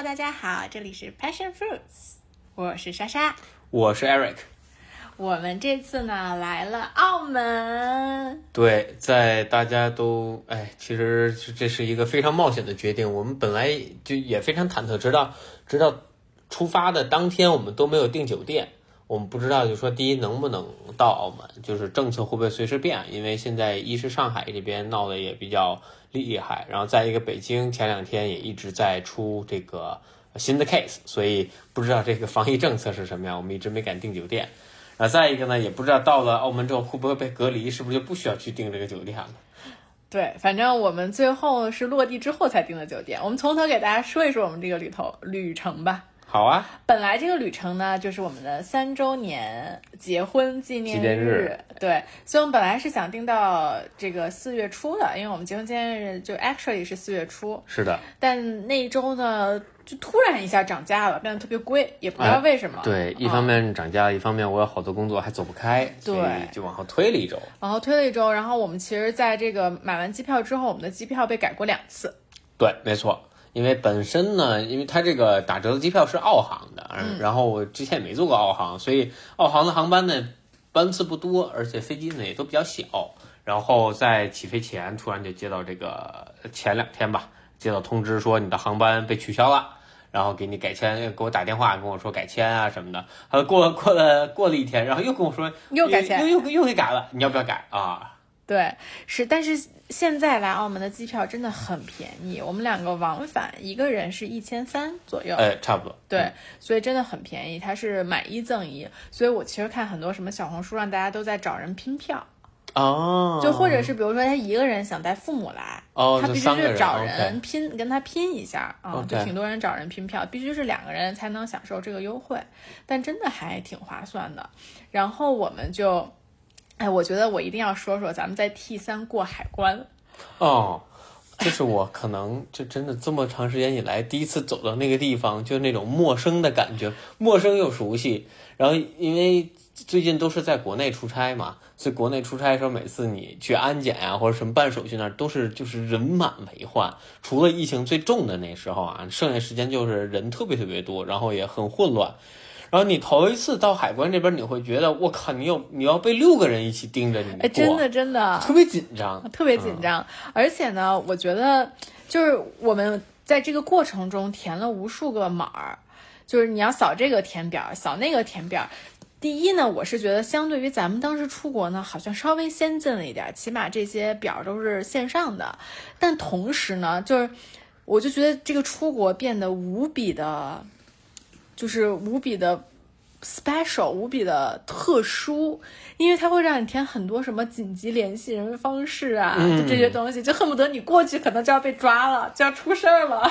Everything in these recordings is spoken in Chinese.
Hello，大家好，这里是 Passion Fruits，我是莎莎，我是 Eric。我们这次呢来了澳门，对，在大家都哎，其实这是一个非常冒险的决定。我们本来就也非常忐忑，直到直到出发的当天，我们都没有订酒店。我们不知道，就说第一能不能到澳门，就是政策会不会随时变？因为现在一是上海这边闹得也比较厉害，然后再一个北京前两天也一直在出这个新的 case，所以不知道这个防疫政策是什么样，我们一直没敢订酒店。啊，再一个呢，也不知道到了澳门之后会不会被隔离，是不是就不需要去订这个酒店了？对，反正我们最后是落地之后才订的酒店。我们从头给大家说一说我们这个旅途旅程吧。好啊，本来这个旅程呢，就是我们的三周年结婚纪念日，对，所以我们本来是想定到这个四月初的，因为我们结婚纪念日就 actually 是四月初，是的，但那一周呢，就突然一下涨价了，变得特别贵，也不知道为什么。对，一方面涨价，一方面我有好多工作还走不开，对，就往后推了一周，往后推了一周，然后我们其实在这个买完机票之后，我们的机票被改过两次，对，没错。因为本身呢，因为它这个打折的机票是澳航的，嗯，然后我之前也没坐过澳航，所以澳航的航班呢班次不多，而且飞机呢也都比较小。然后在起飞前，突然就接到这个前两天吧，接到通知说你的航班被取消了，然后给你改签，给我打电话跟我说改签啊什么的。呃过过了过了一天，然后又跟我说又改签，又又又给改了，你要不要改啊？对，是，但是现在来澳门的机票真的很便宜，我们两个往返一个人是一千三左右，哎，差不多。对，所以真的很便宜，它是买一赠一，所以我其实看很多什么小红书上大家都在找人拼票，哦，就或者是比如说他一个人想带父母来，哦，他必须是找人拼，跟他拼一下啊，就挺多人找人拼票，必须是两个人才能享受这个优惠，但真的还挺划算的，然后我们就。哎，我觉得我一定要说说咱们在 T 三过海关。哦，这是我可能就真的这么长时间以来第一次走到那个地方，就那种陌生的感觉，陌生又熟悉。然后因为最近都是在国内出差嘛，所以国内出差的时候，每次你去安检呀或者什么办手续那，都是就是人满为患。除了疫情最重的那时候啊，剩下时间就是人特别特别多，然后也很混乱。然后你头一次到海关这边，你会觉得我靠，你有你要被六个人一起盯着你哎，真的真的特别紧张，特别紧张。而且呢，我觉得就是我们在这个过程中填了无数个码儿，就是你要扫这个填表，扫那个填表。第一呢，我是觉得相对于咱们当时出国呢，好像稍微先进了一点，起码这些表都是线上的。但同时呢，就是我就觉得这个出国变得无比的。就是无比的 special，无比的特殊，因为它会让你填很多什么紧急联系人方式啊，就这些东西，就恨不得你过去可能就要被抓了，就要出事儿了，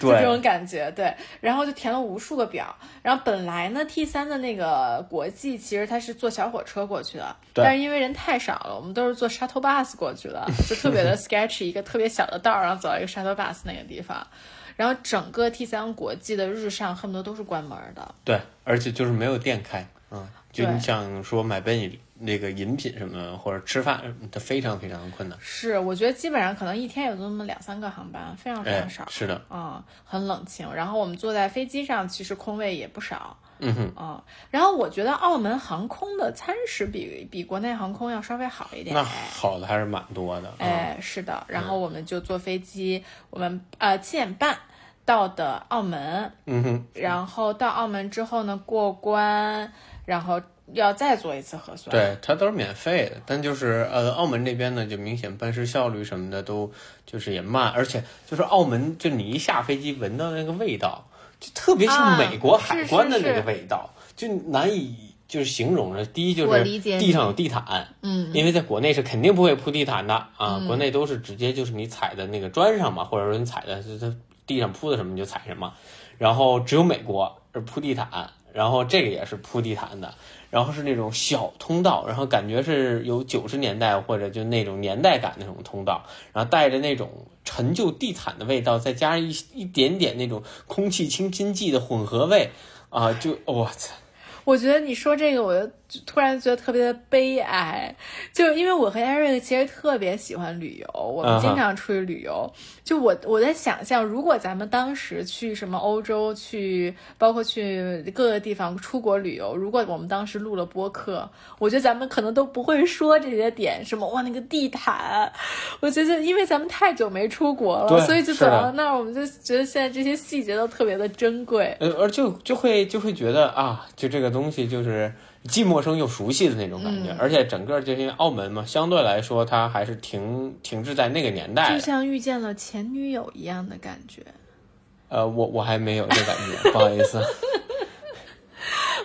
就这种感觉。对，然后就填了无数个表，然后本来呢 T 三的那个国际其实它是坐小火车过去的，但是因为人太少了，我们都是坐 shuttle bus 过去的，就特别的 sketchy，一个特别小的道，然后走到一个 shuttle bus 那个地方。然后整个 T 三国际的日上恨不得都是关门的，对，而且就是没有店开，嗯，就你想说买杯饮那个饮品什么或者吃饭，它非常非常的困难。是，我觉得基本上可能一天有那么两三个航班，非常非常少。是的，嗯，很冷清。然后我们坐在飞机上，其实空位也不少。嗯哼，嗯。然后我觉得澳门航空的餐食比比国内航空要稍微好一点。那好的还是蛮多的。哎，是的。然后我们就坐飞机，我们呃七点半。到的澳门，嗯哼，然后到澳门之后呢，过关，然后要再做一次核酸。对，它都是免费的，但就是呃，澳门这边呢，就明显办事效率什么的都就是也慢，而且就是澳门，就你一下飞机闻到那个味道，就特别像美国海关的那个味道，就难以就是形容了。第一就是地上有地毯，嗯，因为在国内是肯定不会铺地毯的啊，国内都是直接就是你踩在那个砖上嘛，或者说你踩的。地上铺的什么你就踩什么，然后只有美国是铺地毯，然后这个也是铺地毯的，然后是那种小通道，然后感觉是有九十年代或者就那种年代感那种通道，然后带着那种陈旧地毯的味道，再加上一一点点那种空气清新剂的混合味，啊，就我操！我觉得你说这个，我就突然觉得特别的悲哀，就是因为我和 Eric 其实特别喜欢旅游，我们经常出去旅游。就我我在想象，如果咱们当时去什么欧洲，去包括去各个地方出国旅游，如果我们当时录了播客，我觉得咱们可能都不会说这些点，什么哇那个地毯，我觉得因为咱们太久没出国了，所以就走到那儿，我们就觉得现在这些细节都特别的珍贵，呃，而就就会就会觉得啊，就这个东西就是既陌生又熟悉的那种感觉，而且整个就因为澳门嘛，相对来说它还是停停滞在那个年代，就像遇见了前女友一样的感觉。呃，我我还没有这感觉，不好意思。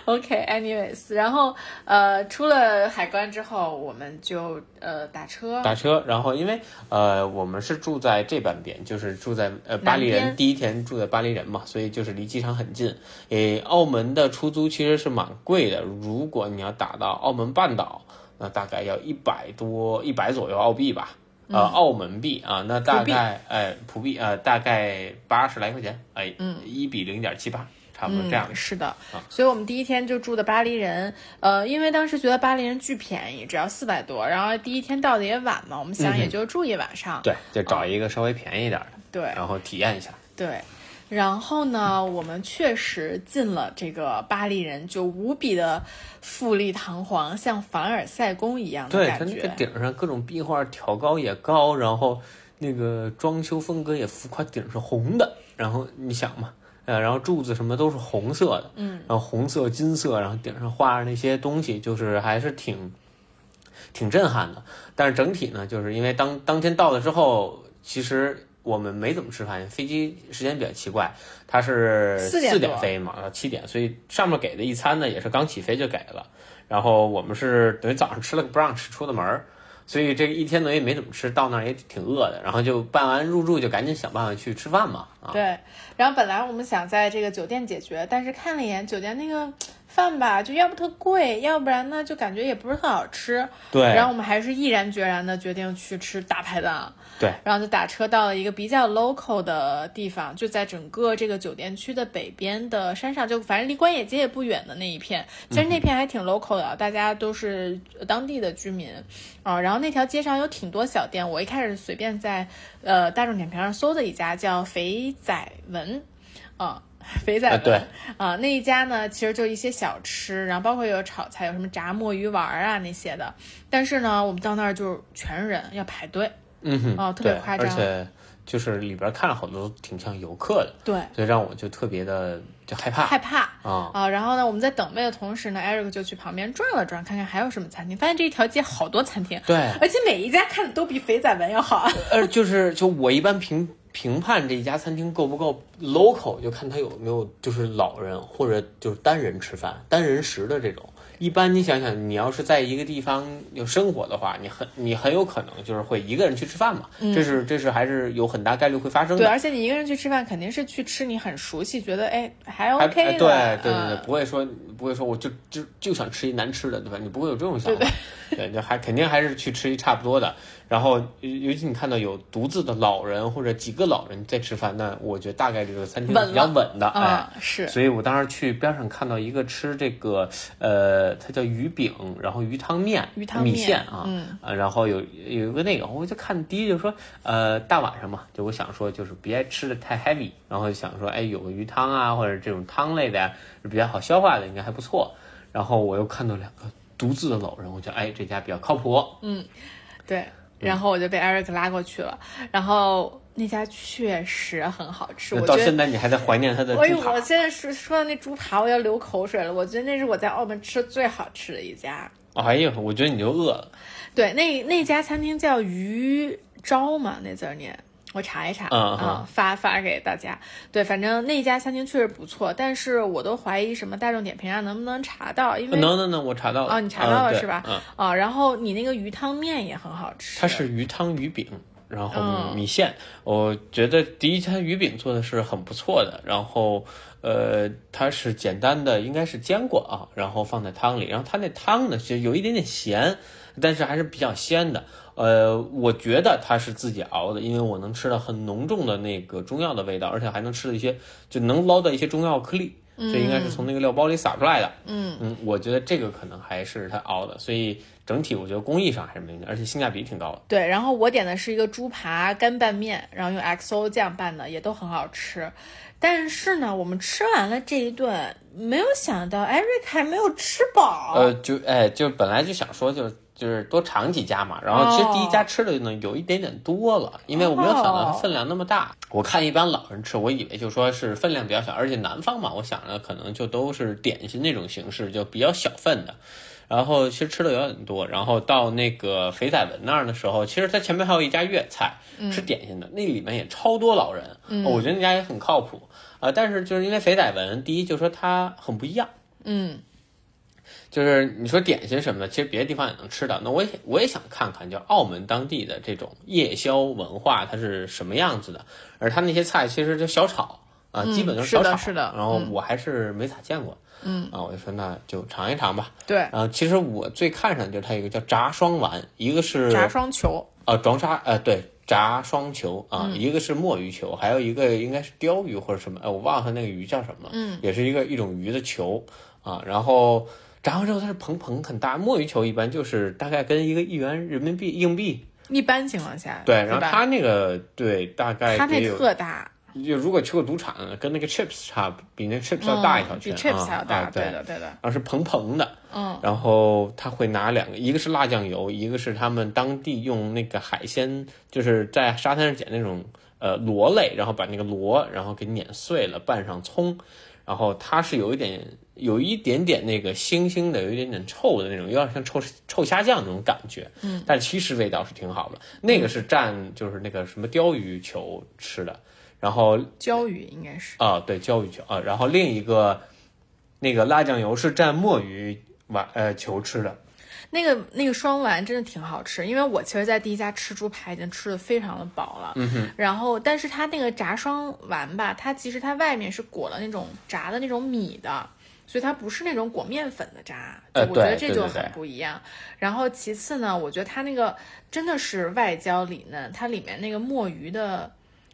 OK，anyways，然后呃，出了海关之后，我们就呃打车，打车，然后因为呃我们是住在这半边，就是住在呃巴黎人第一天住在巴黎人嘛，所以就是离机场很近。诶，澳门的出租其实是蛮贵的，如果你要打到澳门半岛，那大概要一百多一百左右澳币吧，呃澳门币啊，那大概哎葡币呃大概八十来块钱，哎，嗯，一比零点七八。差不多这样是的，所以我们第一天就住的巴黎人，呃，因为当时觉得巴黎人巨便宜，只要四百多，然后第一天到的也晚嘛，我们想也就住一晚上，对，就找一个稍微便宜一点的，对，然后体验一下，对，然后呢，我们确实进了这个巴黎人，就无比的富丽堂皇，像凡尔赛宫一样的感觉，对，它那个顶上各种壁画挑高也高，然后那个装修风格也浮夸，顶是红的，然后你想嘛。呃，然后柱子什么都是红色的，嗯，然后红色、金色，然后顶上画着那些东西，就是还是挺挺震撼的。但是整体呢，就是因为当当天到了之后，其实我们没怎么吃饭，飞机时间比较奇怪，它是四点飞嘛，到七点，所以上面给的一餐呢也是刚起飞就给了。然后我们是等于早上吃了个 brunch 出的门儿。所以这一天呢也没怎么吃，到那儿也挺饿的，然后就办完入住就赶紧想办法去吃饭嘛。啊，对。然后本来我们想在这个酒店解决，但是看了一眼酒店那个饭吧，就要不特贵，要不然呢就感觉也不是特好吃。对。然后我们还是毅然决然的决定去吃大排档。对。然后就打车到了一个比较 local 的地方，就在整个这个酒店区的北边的山上，就反正离关野街也不远的那一片。其实那片还挺 local 的，大家都是当地的居民。啊，然后那条街上有挺多小店，我一开始随便在呃大众点评上搜的一家叫肥仔文，啊，肥仔文啊，那一家呢其实就一些小吃，然后包括有炒菜，有什么炸墨鱼丸啊那些的，但是呢我们到那儿就全是人要排队，嗯哼，啊特别夸张，而且就是里边看了好多挺像游客的，对，所以让我就特别的。就害怕，害怕啊啊！然后呢，我们在等位的同时呢，Eric 就去旁边转了转，看看还有什么餐厅。发现这一条街好多餐厅，对，而且每一家看的都比肥仔文要好。呃，就是就我一般评评判这一家餐厅够不够 local，就看他有没有就是老人或者就是单人吃饭、单人食的这种。一般你想想，你要是在一个地方有生活的话，你很你很有可能就是会一个人去吃饭嘛，这是这是还是有很大概率会发生的。对，而且你一个人去吃饭，肯定是去吃你很熟悉，觉得哎还 OK 的。对对对对，不会说不会说我就就就想吃一难吃的，对吧？你不会有这种想法。对，就还肯定还是去吃一差不多的。然后，尤其你看到有独自的老人或者几个老人在吃饭，那我觉得大概这个餐厅比较稳的，哎，是。所以我当时去边上看到一个吃这个，呃，它叫鱼饼，然后鱼汤面、鱼汤米线啊，嗯，然后有有一个那个，我就看第一就说，呃，大晚上嘛，就我想说就是别吃的太 heavy，然后想说，哎，有个鱼汤啊，或者这种汤类的呀，比较好消化的，应该还不错。然后我又看到两个独自的老人，我觉得，哎，这家比较靠谱。嗯，对。然后我就被 Eric 拉过去了，然后那家确实很好吃。我到现在你还在怀念他的猪扒？我现在说说到那猪扒，我要流口水了。我觉得那是我在澳门吃最好吃的一家。哎呦，我觉得你就饿了。对，那那家餐厅叫鱼招嘛，那字念。我查一查，啊，发发给大家。对，反正那家餐厅确实不错，但是我都怀疑什么大众点评上能不能查到，因为能能能，我查到了。啊，你查到了是吧？嗯啊，然后你那个鱼汤面也很好吃。它是鱼汤鱼饼，然后米线。我觉得第一餐鱼饼做的是很不错的，然后呃，它是简单的，应该是煎过啊，然后放在汤里，然后它那汤呢，其实有一点点咸，但是还是比较鲜的。呃，我觉得它是自己熬的，因为我能吃到很浓重的那个中药的味道，而且还能吃到一些，就能捞到一些中药颗粒。所以应该是从那个料包里撒出来的。嗯嗯，我觉得这个可能还是它熬的，所以整体我觉得工艺上还是没问题，而且性价比挺高的。对，然后我点的是一个猪扒干拌面，然后用 XO 酱拌的，也都很好吃。但是呢，我们吃完了这一顿，没有想到 Eric 还没有吃饱。呃，就哎，就本来就想说就就是多尝几家嘛，然后其实第一家吃的呢有一点点多了，因为我没有想到它分量那么大。我看一般老人吃，我以为就说是分量比较小，而且南方嘛，我想着可能就都是点心那种形式，就比较小份的。然后其实吃的有点多，然后到那个肥仔文那儿的时候，其实他前面还有一家粤菜，吃点心的，那里面也超多老人，我觉得那家也很靠谱啊、呃。但是就是因为肥仔文，第一就说它很不一样，嗯就是你说点心什么的，其实别的地方也能吃到。那我也我也想看看，就澳门当地的这种夜宵文化它是什么样子的，而它那些菜其实就小炒啊、嗯基本都是小炒，是的然后嗯我还是没咋见过，嗯啊，我就说那就尝一尝吧。对，然后其实我最看上就是它有一个叫炸双丸，一个是炸双球。呃装炸呃对炸双球啊、嗯一个是墨鱼球，还有一个应该是鲷鱼或者什么，哎我忘了它那个鱼叫什么了，嗯，也是一个一种鱼的球啊，然后炸完之后它是蓬蓬很大，墨鱼球一般就是大概跟一个一元人民币硬币，一般情况下，对，然后它那个对大概它那。特大，就如果去过赌场，跟那个 chips 差不，比那个 chips 要大一小嗯比圈，chips 还要大，对。的对的，然后是蓬蓬的，嗯。然后他会拿两个，一个是辣酱油，一个是他们当地用那个海鲜，就是在沙滩上捡那种呃螺类，然后把那个螺然后给碾碎了，拌上葱，然后它是有一点有一点点那个腥腥的，有一点点臭的那种，有点像臭臭虾酱那种感觉，嗯，但其实味道是挺好的。那个是蘸就是那个什么鲷鱼球吃的，然后鲷鱼应该是，啊，对，鲷鱼球啊，然后另一个那个辣酱油是蘸墨鱼丸呃球吃的。那个那个双丸真的挺好吃，因为我其实，在第一家吃猪排已经吃的非常的饱了，嗯哼，然后但是它那个炸双丸吧，它其实它外面是裹了那种炸的那种米的。所以它不是那种裹面粉的渣，我觉得这就很不一样。然后其次呢，我觉得它那个真的是外焦里嫩，它里面那个墨鱼的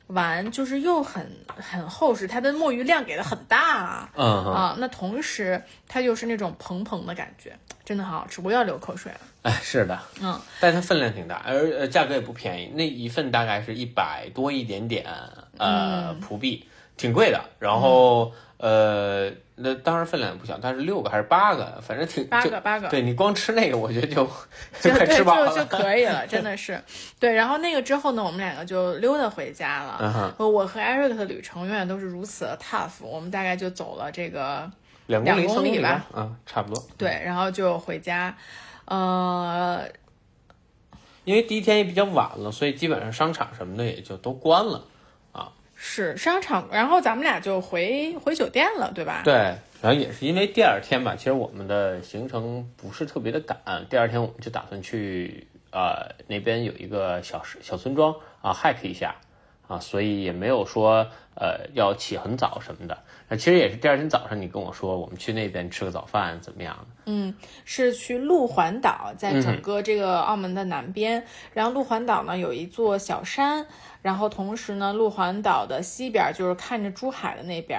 丸就是又很很厚实，它的墨鱼量给的很大啊。嗯，啊，那同时它又是那种蓬蓬的感觉，真的很好吃，我要流口水了。哎，是的，嗯，但它分量挺大，而呃价格也不便宜，那一份大概是一百多一点点，呃，嗯葡币，挺贵的。然后、呃，那当然分量也不小，它是六个还是八个，反正挺就八个八个，对你光吃那个，我觉得就 就快对吃饱了。就就可以了，真的 是。对，然后那个之后呢，我们两个就溜达回家了。嗯我和 Eric 的旅程永远都是如此的 tough，我们大概就走了这个两公里、吧嗯，啊，差不多。对，然后就回家。呃，因为第一天也比较晚了，所以基本上商场什么的也就都关了。是商场，然后咱们俩就回回酒店了，对吧？对，然后也是因为第二天吧，其实我们的行程不是特别的赶，第二天我们就打算去呃那边有一个小小村庄啊 hike 一下啊，所以也没有说呃要起很早什么的。那其实也是第二天早上你跟我说我们去那边吃个早饭怎么样？嗯，是去路环岛，在嗯整个这个澳门的南边。然后路环岛呢有一座小山，然后同时呢，路环岛的西边就是看着珠海的那边，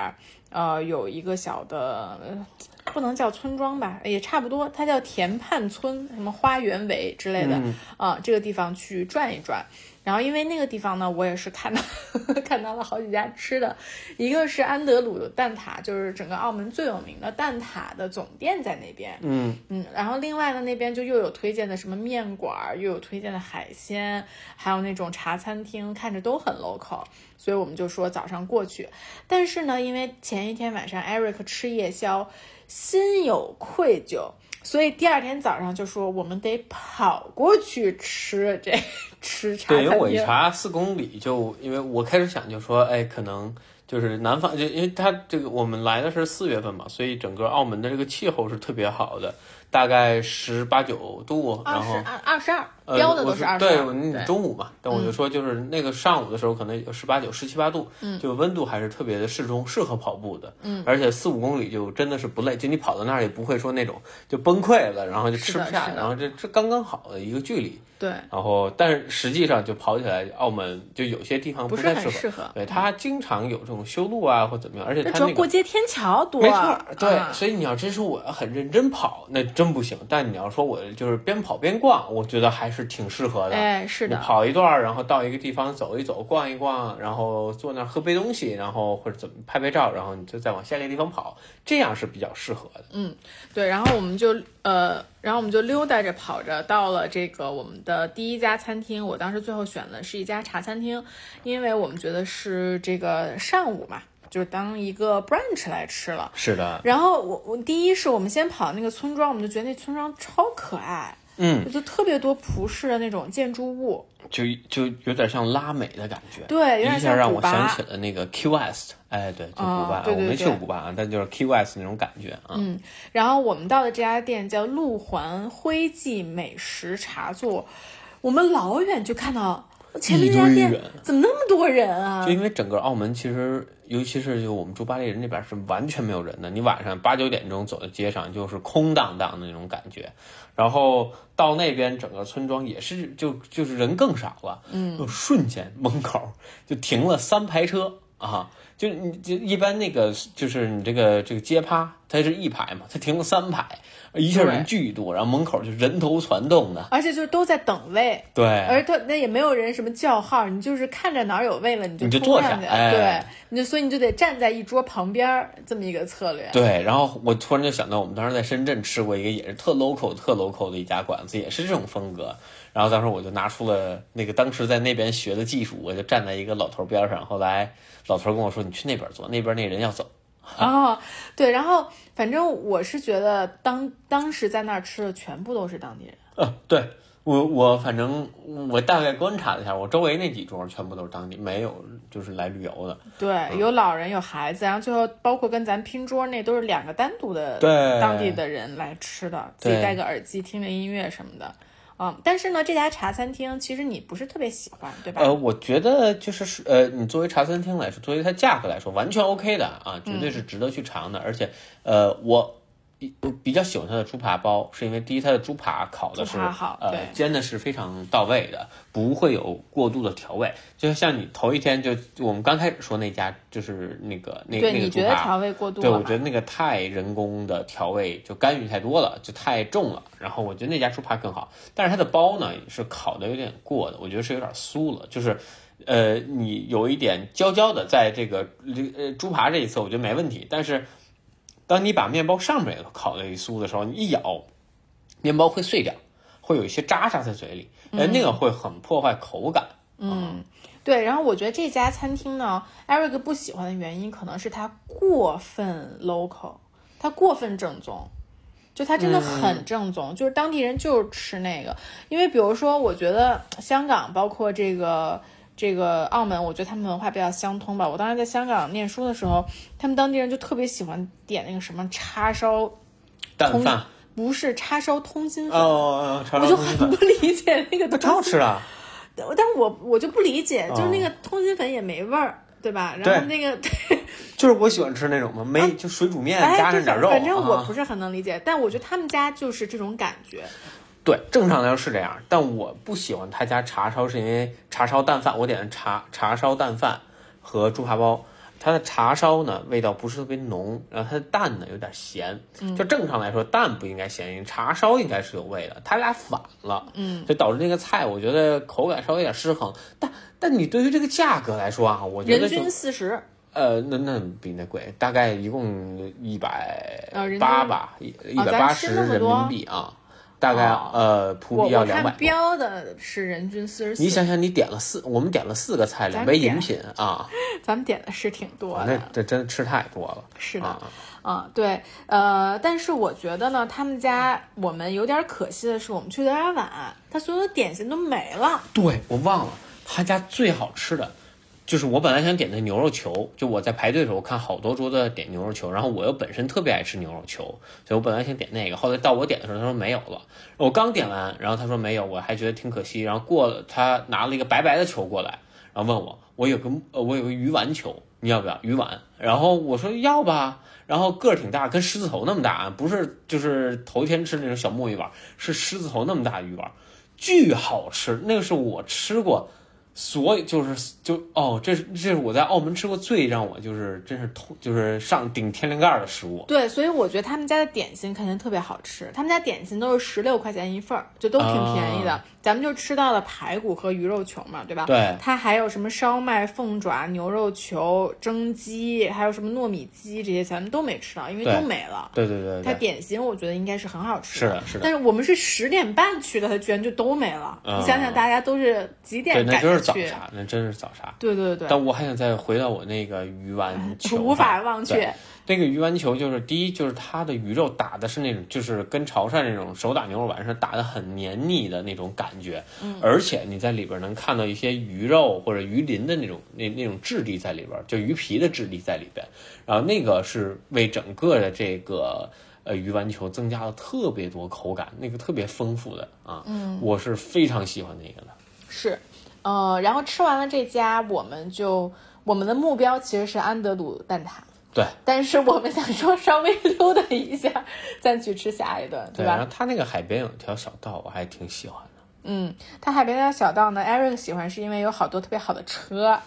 呃，有一个小的，呃不能叫村庄吧，也差不多，它叫田畔村，什么花园围之类的啊、这个地方去转一转。然后因为那个地方呢，我也是看到 看到了好几家吃的，一个是安德鲁的蛋挞，就是整个澳门最有名的蛋挞的总店在那边。嗯嗯，然后另外呢，那边就又有推荐的什么面馆儿，又有推荐的海鲜，还有那种茶餐厅，看着都很 local，所以我们就说早上过去。但是呢，因为前一天晚上 Eric 吃夜宵，心有愧疚，所以第二天早上就说我们得跑过去吃这吃茶对，因为我一。查四公里就，因为我开始想就说，哎，可能就是南方，就因为它这个我们来的是四月份嘛，所以整个澳门的这个气候是特别好的。大概十八九度，然后二十二二十二，呃，标的我都是二十二。对，你中午嘛，但我就说就是那个上午的时候可能有十八九、十七八度，嗯，就温度还是特别的适中，适合跑步的，嗯，而且四五公里就真的是不累，就你跑到那儿也不会说那种就崩溃了，然后就吃不下，然后这这刚刚好的一个距离。对，然后，但是实际上就跑起来，澳门就有些地方不太适合。合。对，它经常有这种修路啊，或怎么样，而且它那个过街天桥多。没错，对。所以你要真说我要很认真跑，那真不行。但你要说我就是边跑边逛，我觉得还是挺适合的。哎，是的。跑一段，然后到一个地方走一走、逛一逛，然后坐那儿喝杯东西，然后或者怎么拍拍照，然后你就再往下一个地方跑，这样是比较适合的。嗯，对。然后我们就呃。然后我们就溜达着跑着，到了这个我们的第一家餐厅。我当时最后选的是一家茶餐厅，因为我们觉得是这个上午嘛，就是当一个 brunch 来吃了。是的。然后我我第一是我们先跑那个村庄，我们就觉得那村庄超可爱。嗯，就特别多葡式的那种建筑物，就就有点像拉美的感觉，对，一下让我想起了那个 Q S，哎，对，就古巴，我没去过古巴啊，但就是 Q S 那种感觉啊。嗯，然后我们到的这家店叫路环辉记美食茶座，我们老远就看到前面那家店怎么那么多人啊？就因为整个澳门其实。尤其是就我们住巴黎人那边是完全没有人的，你晚上八九点钟走在街上就是空荡荡的那种感觉，然后到那边整个村庄也是就就是人更少了，嗯，就瞬间门口就停了三排车啊，就你就一般那个就是你这个这个街趴它是一排嘛，它停了三排。一下人巨多，然后门口就人头攒动的，而且就都在等位。对，而他那也没有人什么叫号，你就是看着哪儿有位了，你就你就坐下。哎，对，你就所以你就得站在一桌旁边这么一个策略。对，然后我突然就想到，我们当时在深圳吃过一个也是特 local、特 local 的一家馆子，也是这种风格。然后当时我就拿出了那个当时在那边学的技术，我就站在一个老头边上。后来老头跟我说：“你去那边坐，那边那人要走。”哦，对，然后反正我是觉得当当时在那儿吃的全部都是当地人。呃，对我我反正我大概观察了一下，我周围那几桌全部都是当地，没有就是来旅游的。对，有老人有孩子，然后最后包括跟咱拼桌那都是两个单独的当地的人来吃的，自己戴个耳机听着音乐什么的。嗯，但是呢，这家茶餐厅其实你不是特别喜欢，对吧？呃，我觉得就是呃，你作为茶餐厅来说，作为它价格来说，完全 OK 的啊，绝对是值得去尝的。而且，呃，我。我比较喜欢它的猪扒包，是因为第一，它的猪扒烤的是呃煎的是非常到位的，不会有过度的调味。就像你头一天就我们刚开始说那家，就是那个那那个猪扒，调味过度对，我觉得那个太人工的调味，就干预太多了，就太重了。然后我觉得那家猪扒更好，但是它的包呢是烤的有点过的，我觉得是有点酥了，就是呃你有一点焦焦的，在这个呃猪扒这一侧我觉得没问题，但是。当你把面包上面烤了一酥的时候，你一咬，面包会碎掉，会有一些渣渣在嘴里，哎，那个会很破坏口感。嗯，对。然后我觉得这家餐厅呢，Eric 不喜欢的原因可能是它过分 local，它过分正宗，就它真的很正宗，就是当地人就是吃那个。因为比如说，我觉得香港包括这个。这个澳门，我觉得他们文化比较相通吧。我当时在香港念书的时候，他们当地人就特别喜欢点那个什么叉烧蛋饭，不是叉烧通心粉，哦，我就很不理解那个。超好吃啊！但我我就不理解，就是那个通心粉也没味儿，对吧？然后那个 对就是我喜欢吃那种嘛，没就水煮面加上点肉。反正我不是很能理解，但我觉得他们家就是这种感觉。对，正常来说是这样，但我不喜欢他家茶烧，是因为茶烧蛋饭，我点的茶茶烧蛋饭和猪扒包，它的茶烧呢味道不是特别浓，然后它的蛋呢有点咸，就正常来说蛋不应该咸，因为茶烧应该是有味的，它俩反了，嗯，就导致那个菜我觉得口感稍微有点失衡，但但你对于这个价格来说啊，我觉得人均四十，呃，那那比那贵，大概一共一百八吧，一一百八十人民币啊。大概呃，普比要两百。标的是人均四十四。你想想，你点了四，我们点了四个菜，两杯饮品啊。咱们点的是挺多的。那这真吃太多了。是的，啊，对，呃，但是我觉得呢，他们家我们有点可惜的是，我们去的有点晚，他所有的点心都没了。对我忘了，他家最好吃的就是我本来想点的牛肉球，就我在排队的时候，我看好多桌子点牛肉球，然后我又本身特别爱吃牛肉球，所以我本来想点那个，后来到我点的时候，他说没有了。我刚点完，然后他说没有，我还觉得挺可惜。然后过了，他拿了一个白白的球过来，然后问我，我有个呃，我有个鱼丸球，你要不要鱼丸？然后我说要吧。然后个儿挺大，跟狮子头那么大，不是就是头一天吃那种小墨鱼丸，是狮子头那么大鱼丸，巨好吃。那个是我吃过。所以就是就哦，这是这是我在澳门吃过最让我就是真是痛就是上顶天灵盖的食物。对，所以我觉得他们家的点心肯定特别好吃。他们家点心都是十六块钱一份儿，就都挺便宜的。咱们就吃到了排骨和鱼肉球嘛，对吧？对。它还有什么烧麦、凤爪、牛肉球、蒸鸡，还有什么糯米鸡这些，咱们都没吃到，因为都没了。对对对。它点心我觉得应该是很好吃的。是的，是的。但是我们是十点半去的，它居然就都没了。你想想，大家都是几点赶去？早茶，那真。是早茶，对对对。但我还想再回到我那个鱼丸球，无法忘却。那个鱼丸球就是第一，就是它的鱼肉打的是那种，就是跟潮汕那种手打牛肉丸是打的很黏腻的那种感觉。嗯。而且你在里边能看到一些鱼肉或者鱼鳞的那种那那种质地在里边，就鱼皮的质地在里边。然后那个是为整个的这个呃鱼丸球增加了特别多口感，那个特别丰富的啊。嗯。我是非常喜欢那个的。是。呃，然后吃完了这家，我们就我们的目标其实是安德鲁蛋挞，对。但是我们想说稍微溜达一下，再去吃下一顿，对吧？然后他那个海边有一条小道，我还挺喜欢的。嗯，他海边那条小道呢，Eric 喜欢是因为有好多特别好的车。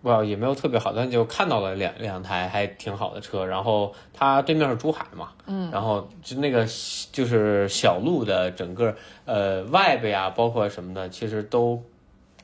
不，也没有特别好，但就看到了两两台还挺好的车。然后它对面是珠海嘛，嗯，然后就那个就是小路的整个呃外边呀，包括什么的，其实都。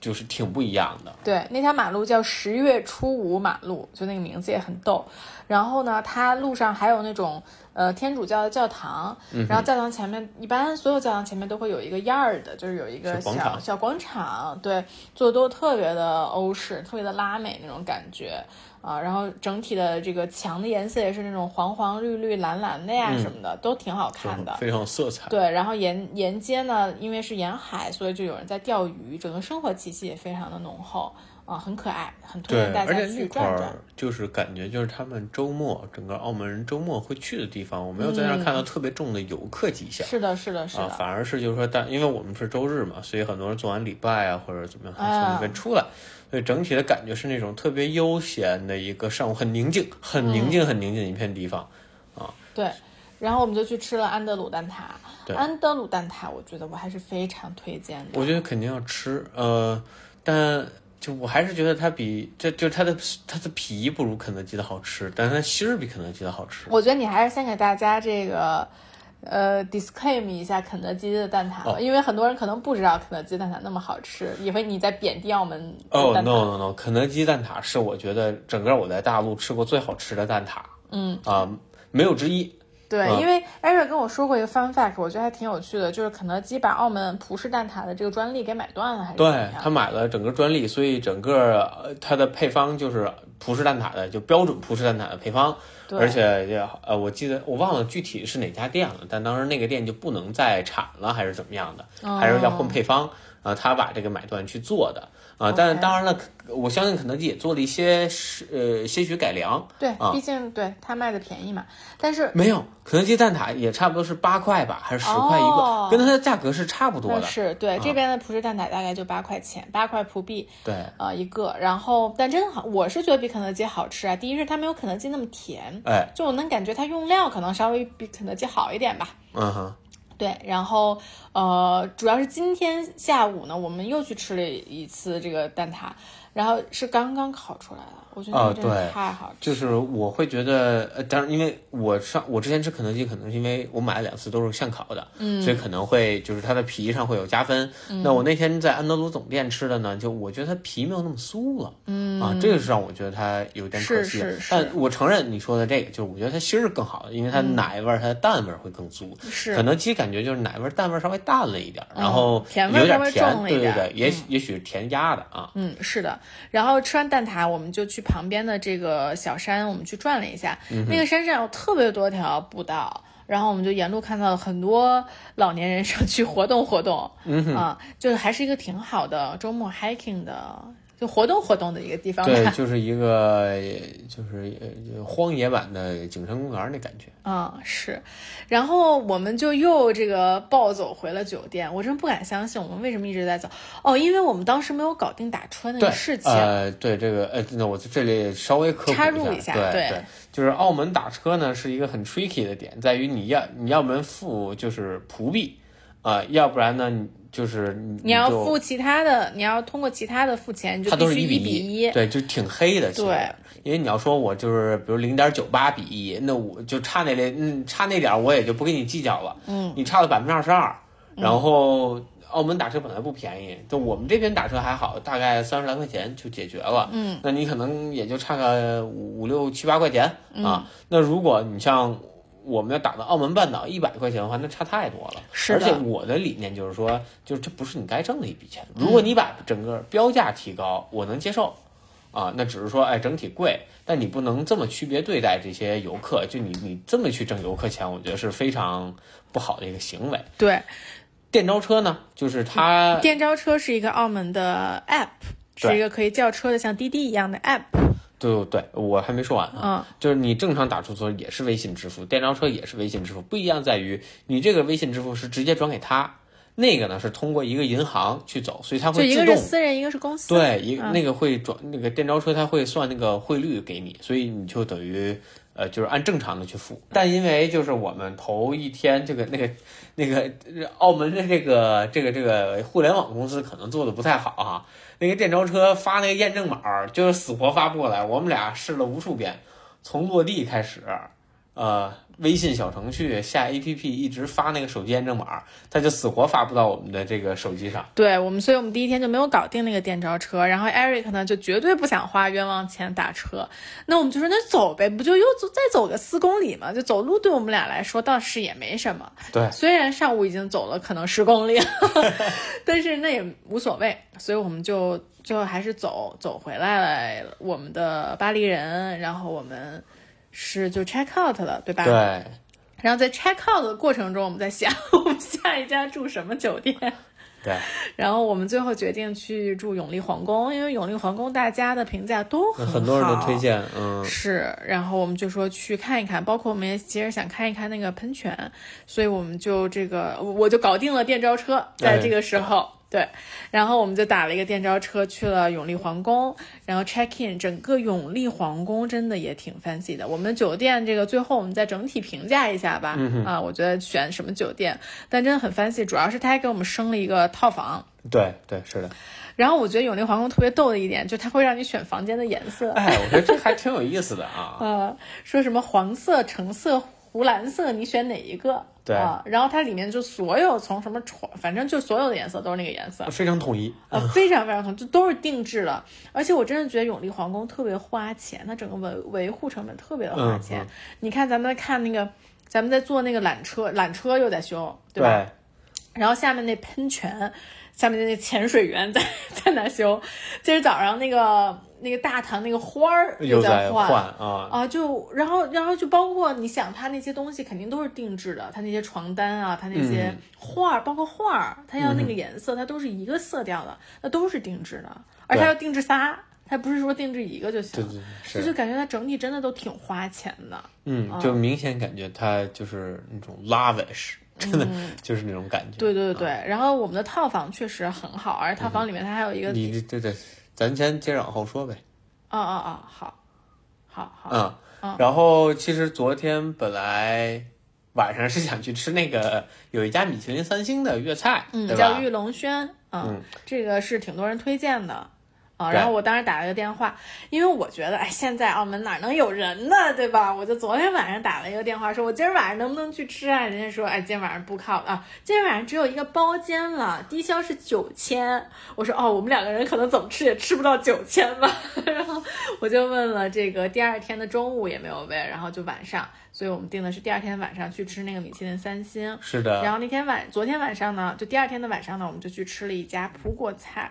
就是挺不一样的。对，那条马路叫十月初五马路，就那个名字也很逗。然后呢，它路上还有那种呃天主教的教堂，然后教堂前面一般所有教堂前面都会有一个 yard，就是有一个小小广场，对，做的都特别的欧式，特别的拉美那种感觉。啊，然后整体的这个墙的颜色也是那种黄黄绿绿蓝蓝的呀，什么的都挺好看的，非常有色彩。对，然后沿沿街呢，因为是沿海，所以就有人在钓鱼，整个生活气息也非常的浓厚啊，很可爱，很推荐大家去转转。就是感觉就是他们周末整个澳门人周末会去的地方，我没有在那儿看到特别重的游客迹象。是的，是的，是的。啊，反而是就是说，但因为我们是周日嘛，所以很多人做完礼拜啊或者怎么样从那边出来。所以整体的感觉是那种特别悠闲的一个上午，很宁静、很宁静、很宁静的一片地方，啊。对，然后我们就去吃了安德鲁蛋挞。对，安德鲁蛋挞，我觉得我还是非常推荐的。我觉得肯定要吃，呃，但就我还是觉得它比这就它的它的皮不如肯德基的好吃，但是它芯儿比肯德基的好吃。我觉得你还是先给大家这个。呃，disclaim 一下肯德基的蛋挞，因为很多人可能不知道肯德基蛋挞那么好吃，以为你在贬低澳门。哦，no no no，肯德基蛋挞是我觉得整个我在大陆吃过最好吃的蛋挞。嗯啊，没有之一。对，因为艾瑞跟我说过一个 fun fact，我觉得还挺有趣的，就是肯德基把澳门葡式蛋挞的这个专利给买断了，还是对他买了整个专利，所以整个它的配方就是葡式蛋挞的就标准葡式蛋挞的配方。而且也呃，我记得我忘了具体是哪家店了，但当时那个店就不能再产了，还是怎么样的，还是要换配方啊？他把这个买断去做的啊，但当然了。我相信肯德基也做了一些是呃些许改良，对，毕竟对它卖的便宜嘛。但是没有肯德基蛋挞也差不多是八块吧，还是十块一个，跟它的价格是差不多的。是对这边的葡式蛋挞大概就八块钱，八块葡币，对，呃一个。然后但真的好，我是觉得比肯德基好吃啊。第一是它没有肯德基那么甜，哎，就我能感觉它用料可能稍微比肯德基好一点吧。嗯哼。对，然后呃，主要是今天下午呢，我们又去吃了一次这个蛋挞，然后是刚刚烤出来的。我觉得真的太好吃，就是我会觉得，呃，当然，因为我上我之前吃肯德基，可能是因为我买了两次都是现烤的，嗯，所以可能会就是它的皮上会有加分。那我那天在安德鲁总店吃的呢，就我觉得它皮没有那么酥了，嗯啊，这个是让我觉得它有点可惜。是是是，但我承认你说的这个，就是我觉得它芯儿更好，因为它奶味儿、它的蛋味儿会更足。是，肯德基感觉就是奶味儿、蛋味儿稍微淡了一点，然后甜味有点甜，对对对，也也许是甜压的啊。嗯，是的。然后吃完蛋挞，我们就去旁边的这个。个小山，我们去转了一下，那个山上有特别多条步道，然后我们就沿路看到了很多老年人上去活动活动，啊，就是还是一个挺好的周末 hiking 的就活动活动的一个地方对，就是一个就是呃荒野版的景山公园那感觉。嗯，是，然后我们就又这个暴走回了酒店，我真不敢相信我们为什么一直在走哦，因为我们当时没有搞定打车那个事情。呃，对这个呃，那我在这里稍微科普插入一下对对就是澳门打车呢是一个很 tricky 的点，在于你要你要不然付就是葡币，啊、要不然呢你就是你你要付其他的，你要通过其他的付钱，就它都是一比一。对，就挺黑的。对，因为你要说我就是比如零点九八比一，那我就差那点嗯差那点儿我也就不跟你计较了。嗯，你差了百分之二十二，然后澳门打车本来不便宜，就我们这边打车还好，大概三十来块钱就解决了。嗯，那你可能也就差个五五六七八块钱嗯啊。那如果你像我们要打到澳门半岛一百块钱的话，那差太多了。是而且，我的理念就是说，就是这不是你该挣的一笔钱。如果你把整个标价提高，我能接受，啊，那只是说，哎，整体贵，但你不能这么区别对待这些游客。就你你这么去挣游客钱，我觉得是非常不好的一个行为。对，电召车呢，就是它，电召车是一个澳门的 app，是一个可以叫车的像滴滴一样的 app。对对，我还没说完啊。嗯，就是你正常打出租车也是微信支付，电召车也是微信支付，不一样在于你这个微信支付是直接转给他，那个呢是通过一个银行去走，所以它就一个会自动是私人，一个是公司。对，一嗯那个会转那个电召车，它会算那个汇率给你，所以你就等于呃，就是按正常的去付。但因为就是我们头一天这个那个那个澳门的这个这个这个互联网公司可能做的不太好哈、那个电召车发那个验证码就是死活发不过来，我们俩试了无数遍，从落地开始，呃，微信小程序下 APP 一直发那个手机验证码儿，它就死活发不到我们的这个手机上。对我们，所以我们第一天就没有搞定那个电召车，然后 Eric 呢就绝对不想花冤枉钱打车，那我们就说那走呗，不就又走再走个四公里嘛？就走路对我们俩来说倒是也没什么，对，虽然上午已经走了可能十公里，但是那也无所谓，所以我们就最后还是走走回来了我们的巴黎人，然后我们是就 check out 了，对吧？对。然后在 check out 的过程中，我们在想 我们下一家住什么酒店。对，然后我们最后决定去住永利皇宫，因为永利皇宫大家的评价都很好，很多人都推。荐，嗯，是，然后我们就说去看一看，包括我们也其实想看一看那个喷泉，所以我们就这个我就搞定了电召车，在这个时候。对，然后我们就打了一个电召车去了永利皇宫，然后 check in，整个永利皇宫真的也挺 fancy 的。我们酒店这个最后我们再整体评价一下吧。嗯啊，我觉得选什么酒店，但真的很 fancy，主要是他还给我们升了一个套房。对对是的。然后我觉得永利皇宫特别逗的一点，就它会让你选房间的颜色，哎，我觉得这还挺有意思的啊。呃，说什么黄色、橙色、湖蓝色，你选哪一个？对啊，然后它里面就所有从什么床，反正就所有的颜色都是那个颜色，非常统一。呃，非常非常统，就都是定制的。而且我真的觉得永利皇宫特别花钱，它整个维维护成本特别的花钱。嗯嗯你看咱们在看那个，咱们在坐那个缆车，缆车又在修，对吧？然后下面那喷泉，下面那潜水员 在在那修。今儿早上那个那个大堂那个花儿又在换啊，啊，就然后然后就包括你想他那些东西肯定都是定制的，他那些床单啊，他那些嗯画儿，包括画儿，它要那个颜色，它都是一个色调的，那都是定制的，而且它要定制仨，它不是说定制一个就行。对对就是就感觉它整体真的都挺花钱的。嗯，就明显感觉它就是那种 lavish，真的就是那种感觉。嗯对对对，然后我们的套房确实很好，而且套房里面它还有一个，你这这这，咱先接着往后说呗。哦哦哦，好，好好，嗯嗯，然后其实昨天本来晚上是想去吃那个有一家米其林三星的粤菜，嗯，叫玉龙轩，嗯，嗯这个是挺多人推荐的。啊，然后我当时打了个电话，因为我觉得，哎，现在澳门哪能有人呢，对吧？我就昨天晚上打了一个电话，说我今儿晚上能不能去吃啊？人家说，哎，今天晚上不靠啊，今天晚上只有一个包间了，低消是九千。我说，哦，我们两个人可能怎么吃也吃不到九千吧。然后我就问了这个第二天的中午也没有位，然后就晚上，所以我们定的是第二天晚上去吃那个米其林三星。是的，然后那天晚，昨天晚上呢，就第二天的晚上呢，我们就去吃了一家葡国菜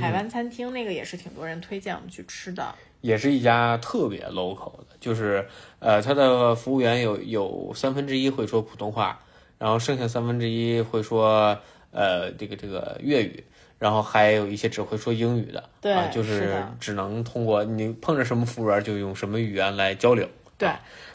海湾餐厅，那个也是挺多人推荐我们去吃的。也是一家特别 local 的，就是呃，他的服务员有有三分之一会说普通话，然后剩下三分之一会说呃这个这个粤语，然后还有一些只会说英语的，对啊，就是只能通过你碰着什么服务员就用什么语言来交流。对，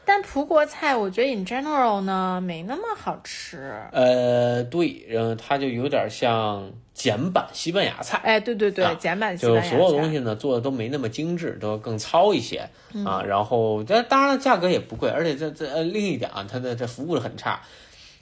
但葡国菜我觉得 in general 呢没那么好吃。呃，对，然后它就有点像简版西班牙菜。哎，对对对，啊简版西就班牙菜。所有东西呢做的都没那么精致，都更糙一些、嗯啊。然后这当然了，价格也不贵，而且这这呃另一点啊，它的这服务很差。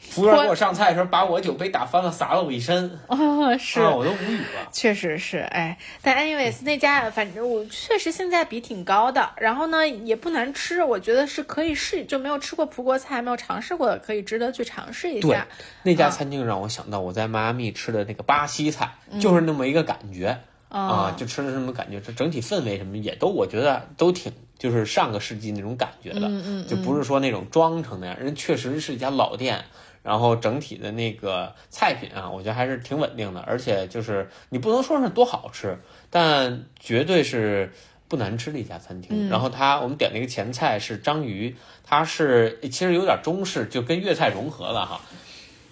服务员给我上菜的时候，把我酒杯打翻了，洒了我一身，哦，是。啊，我都无语了。确实是，哎，但 anyways 那家反正我确实性价比挺高的，然后呢也不难吃，我觉得是可以试，就没有吃过葡国菜，没有尝试过的，可以值得去尝试一对下。，那家餐厅让我想到我在迈阿密吃的那个巴西菜，就是那么一个感觉、啊，就吃的什么感觉，这整体氛围什么也都我觉得都挺。就是上个世纪那种感觉的，嗯嗯就不是说那种装成那样，人确实是一家老店，然后整体的那个菜品啊，我觉得还是挺稳定的，而且就是你不能说是多好吃，但绝对是不难吃的一家餐厅。然后它我们点了一个前菜是章鱼，它是其实有点中式，就跟粤菜融合了哈。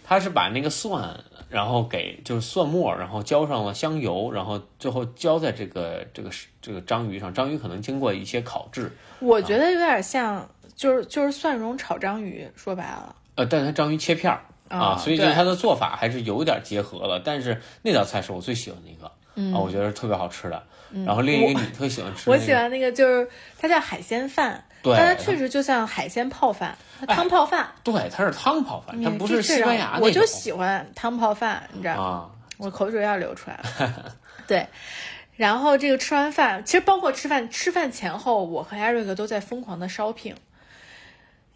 它是把那个蒜，然后给就是蒜末，然后浇上了香油，然后最后浇在这个这个这个章鱼上。章鱼可能经过一些烤制，我觉得有点像，就是就是蒜蓉炒章鱼，说白了。呃，但是它章鱼切片儿啊，啊所以就它的做法还是有点结合了。但是那道菜是我最喜欢的一个，啊，我觉得是特别好吃的。然后另一个你特喜欢吃、那个，嗯我喜欢那个就是它叫海鲜饭，对但它确实就像海鲜泡饭、汤泡饭，对，它是汤泡饭，它嗯不是西班牙那种。我就喜欢汤泡饭，你知道吗？啊，我口水要流出来了。对，然后这个吃完饭，其实包括吃饭，吃饭前后，我和艾瑞克都在疯狂的 shopping。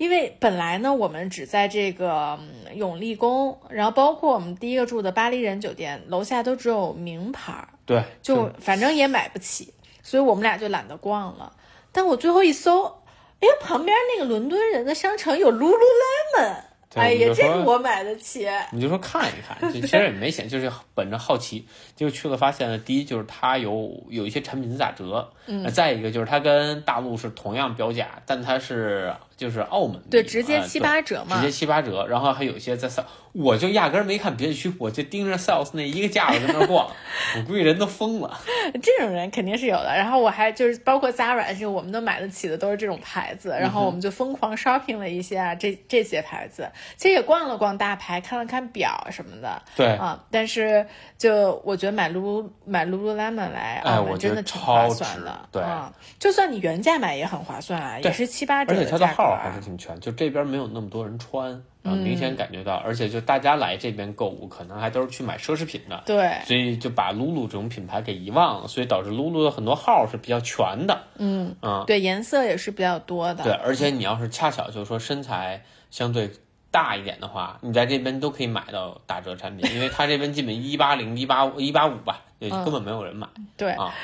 因为本来呢，我们只在这个嗯永利宫，然后包括我们第一个住的巴黎人酒店，楼下都只有名牌儿，对，就反正也买不起，所以我们俩就懒得逛了。但我最后一搜，哎呀，旁边那个伦敦人的商城有 Lululemon，对哎呀，这个我买得起。你就说看一看，其实也没显，就是本着好奇，结果去了发现呢，第一就是它有有一些产品打折，嗯，再一个就是它跟大陆是同样标价，但它是就是澳门对直接七八折嘛直接七八折，然后还有一些在 sales，我就压根儿没看别的区，我就盯着 sales 那一个架子在那逛，我估计人都疯了。这种人肯定是有的。然后我还就是包括 Zara，就我们都买得起的都是这种牌子，然后我们就疯狂 shopping 了一下这这些牌子。其实也逛了逛大牌，看了看表什么的。对啊，但是就我觉得买 Lulu 买 Lululemon 来澳门哎我真的挺划超值算的。对啊，就算你原价买也很划算啊，也是七八折而且它的价格号还啊是挺全，就这边没有那么多人穿，啊，嗯明显感觉到，而且就大家来这边购物，可能还都是去买奢侈品的，对，所以就把露露这种品牌给遗忘了，所以导致露露的很多号是比较全的，嗯嗯，对，颜色也是比较多的。对，而且你要是恰巧就是说身材相对大一点的话，你在这边都可以买到打折产品，因为它这边基本一八零、一八五、一八五吧，也嗯根本没有人买。对啊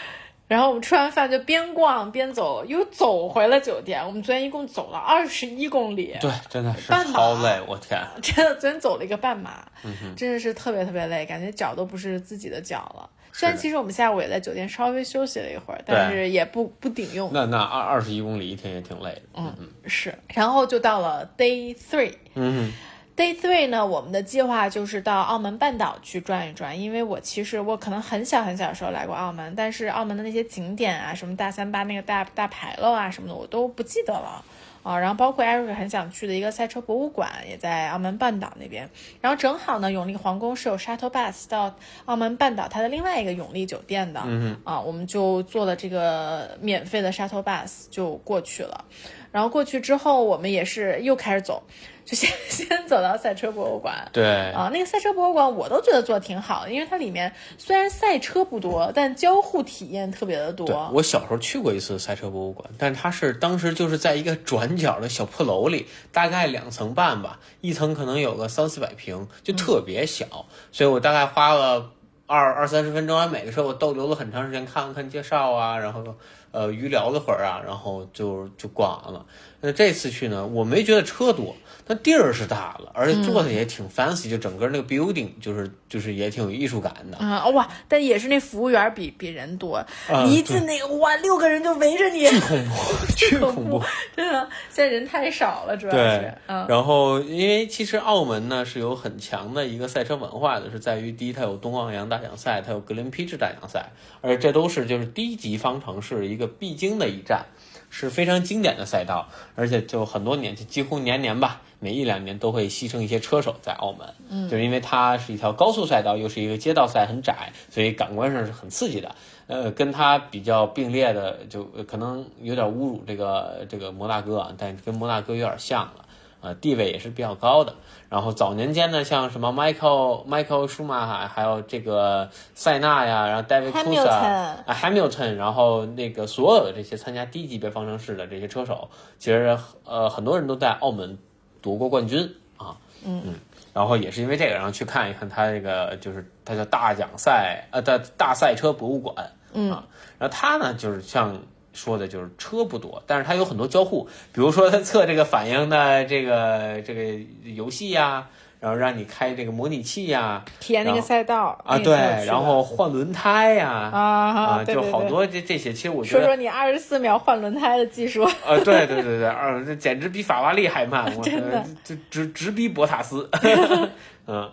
然后我们吃完饭就边逛边走，又走回了酒店。我们昨天一共走了二十一公里，对，真的是超累，我天！真的昨天走了一个半马，嗯真的是特别特别累，感觉脚都不是自己的脚了。虽然其实我们下午也在酒店稍微休息了一会儿，但是也不不顶用。那那二二十一公里一天也挺累的。嗯嗯，是。然后就到了 day three。嗯 Day three 呢，我们的计划就是到澳门半岛去转一转，因为我其实我可能很小很小的时候来过澳门，但是澳门的那些景点啊，什么大三巴那个大大牌楼啊什么的，我都不记得了。啊，然后包括 Eric 很想去的一个赛车博物馆，也在澳门半岛那边。然后正好呢，永利皇宫是有 shuttle bus 到澳门半岛它的另外一个永利酒店的。嗯啊，我们就坐了这个免费的 shuttle bus 就过去了。然后过去之后，我们也是又开始走，就先 先走到赛车博物馆。对，啊，那个赛车博物馆我都觉得做的挺好的，因为它里面虽然赛车不多，但交互体验特别的多。我小时候去过一次赛车博物馆，但它是当时就是在一个转角的小破楼里，大概两层半吧，一层可能有个三四百平，就特别小，所以我大概花了二二三十分钟，还每个时候我逗留了很长时间，看了看介绍啊，然后呃余聊了会儿啊，然后就就逛完了。那这次去呢，我没觉得车多，但地儿是大了，而且做的也挺 fancy，、就整个那个 building 就是就是也挺有艺术感的。啊、哇！但也是那服务员比比人多，一进那个哇，六个人就围着你，巨恐怖，巨恐怖。真的，现在人太少了，主要是，嗯然后因为其实澳门呢是有很强的一个赛车文化的，是在于第一，它有东望洋大奖赛，它有格林披治大奖赛，而这都是就是低级方程式一个必经的一站，是非常经典的赛道，而且就很多年，就几乎年年吧，每一两年都会牺牲一些车手在澳门，嗯，就是因为它是一条高速赛道，又是一个街道赛，很窄，所以感官上是很刺激的。呃，跟它比较并列的，就呃可能有点侮辱这个这个摩纳哥啊，但跟摩纳哥有点像了。呃，地位也是比较高的。然后早年间呢，像什么 Michael Michael 舒马哈，还有这个塞纳呀，然后 David Hamilton 啊 Hamilton，然后那个所有的这些参加低级别方程式的这些车手，其实呃很多人都在澳门夺过冠军啊。嗯然后也是因为这个，然后去看一看他这个就是他叫大奖赛，呃，大大赛车博物馆，嗯啊，然后他呢就是像说的就是车不多，但是它有很多交互，比如说它测这个反应的这个这个游戏呀，然后让你开这个模拟器呀，体验那个赛道啊对，然后换轮胎呀，啊，对就好多这这些，其实我觉得说说你二十四秒换轮胎的技术，啊，对对对对，二，这简直比法拉利还慢，我 真的这直直逼博塔斯，嗯。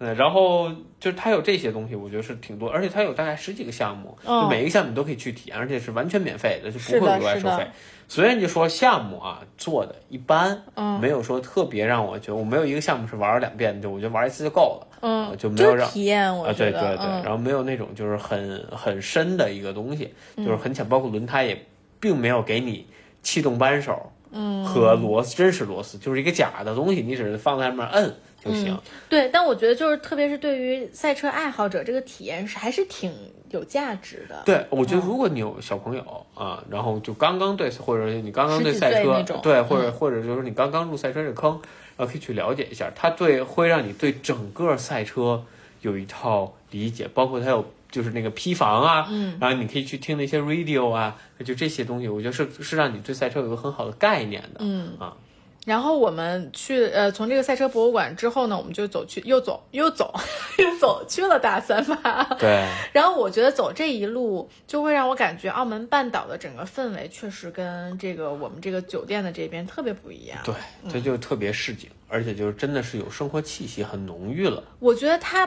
嗯，然后就是它有这些东西，我觉得是挺多，而且它有大概十几个项目，嗯就每一个项目你都可以去体验，而且是完全免费的，就不会额外收费。虽然就说项目啊做的一般，嗯没有说特别让我觉得，我没有一个项目是玩了两遍，就我觉得玩一次就够了，嗯，就没有让体验，我啊，觉得，对对对，嗯然后没有那种就是很很深的一个东西，就是很浅，包括轮胎也并没有给你气动扳手，嗯，和螺丝真实螺丝，就是一个假的东西，你只是放在上面摁就行。对，但我觉得就是特别是对于赛车爱好者，这个体验是还是挺有价值的。对，我觉得如果你有小朋友啊，然后就刚刚对，或者你刚刚对赛车对，或者或者就是你刚刚入赛车这坑，然后可以去了解一下，它对会让你对整个赛车有一套理解，包括它有就是那个批房啊，嗯，然后你可以去听那些 radio 啊，就这些东西，我觉得是是让你对赛车有个很好的概念的，嗯。啊，然后我们去呃，从这个赛车博物馆之后呢，我们就走去又走又走 又走去了大三巴。对，然后我觉得走这一路就会让我感觉澳门半岛的整个氛围确实跟这个我们这个酒店的这边特别不一样。对，这就特别市井，而且就是真的是有生活气息，很浓郁了。我觉得它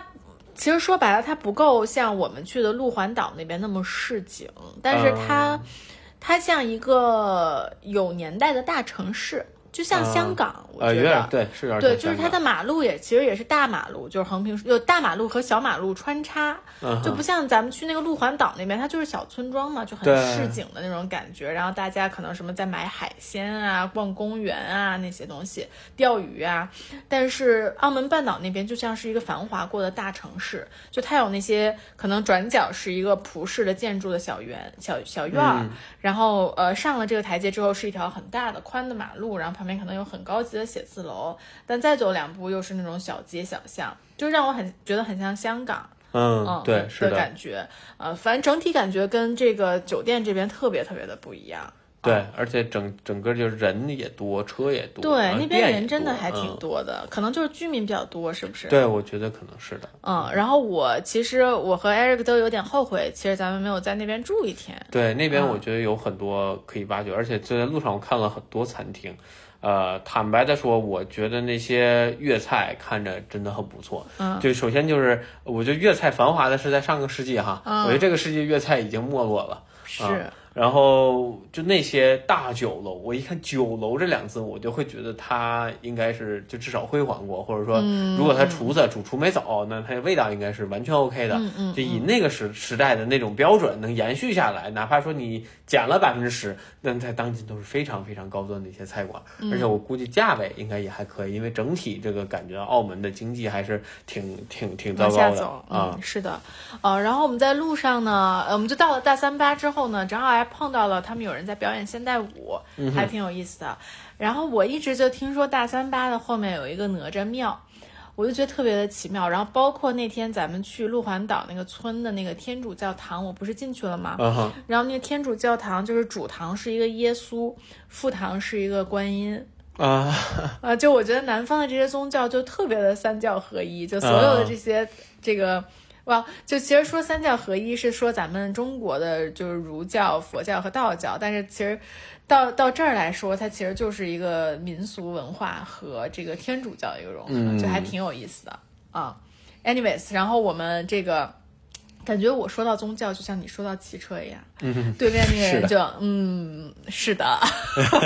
其实说白了，它不够像我们去的路环岛那边那么市井，但是它、它像一个有年代的大城市，就像香港，我呃，觉得。对，是有点对，就是它的马路也其实也是大马路，就是横平有大马路和小马路穿插，嗯就不像咱们去那个路环岛那边，它就是小村庄嘛，就很市井的那种感觉。然后大家可能什么在买海鲜啊、逛公园啊那些东西、钓鱼啊。但是澳门半岛那边就像是一个繁华过的大城市，就它有那些可能转角是一个葡式的建筑的小园、小小院儿，嗯然后呃上了这个台阶之后是一条很大的宽的马路，然后旁边可能有很高级的写字楼，但再走两步又是那种小街小巷，就让我很觉得很像香港。嗯嗯，，对，的是的，感觉，呃，反正整体感觉跟这个酒店这边特别特别的不一样。对，而且整整个就是人也多，车也多，对，那边人真的还挺嗯多的，可能就是居民比较多，是不是？对，我觉得可能是的。嗯，然后我其实我和 Eric 都有点后悔，其实咱们没有在那边住一天。对，那边嗯我觉得有很多可以挖掘，而且就在路上我看了很多餐厅。呃，坦白的说，我觉得那些粤菜看着真的很不错。嗯，就首先就是，我觉得粤菜繁华的是在上个世纪哈，嗯我觉得这个世纪粤菜已经没落了。是，然后就那些大酒楼，我一看“酒楼”这两字，我就会觉得它应该是就至少辉煌过，或者说，嗯如果他厨子主厨没走，那它味道应该是完全 OK 的。嗯嗯就以那个时时代的那种标准能延续下来，哪怕说你减了百分之十，那在当今都是非常非常高端的一些菜馆，嗯而且我估计价位应该也还可以，因为整体这个感觉澳门的经济还是挺挺挺糟糕的啊嗯，。是的，呃，然后我们在路上呢，呃我们就到了大三巴之后呢，正好还碰到了他们有人在表演现代舞，还挺有意思的。然后我一直就听说大三巴的后面有一个哪吒庙，我就觉得特别的奇妙。然后包括那天咱们去鹿环岛那个村的那个天主教堂，我不是进去了吗？嗯，然后那个天主教堂就是主堂是一个耶稣，副堂是一个观音。啊，啊，就我觉得南方的这些宗教就特别的三教合一，就所有的这些、这个。哇，就其实说三教合一是说咱们中国的就是儒教、佛教和道教，但是其实到到这儿来说，它其实就是一个民俗文化和这个天主教的一个融合，嗯就还挺有意思的啊。Anyways，然后我们这个感觉我说到宗教，就像你说到汽车一样，嗯，对面那个人就嗯是的，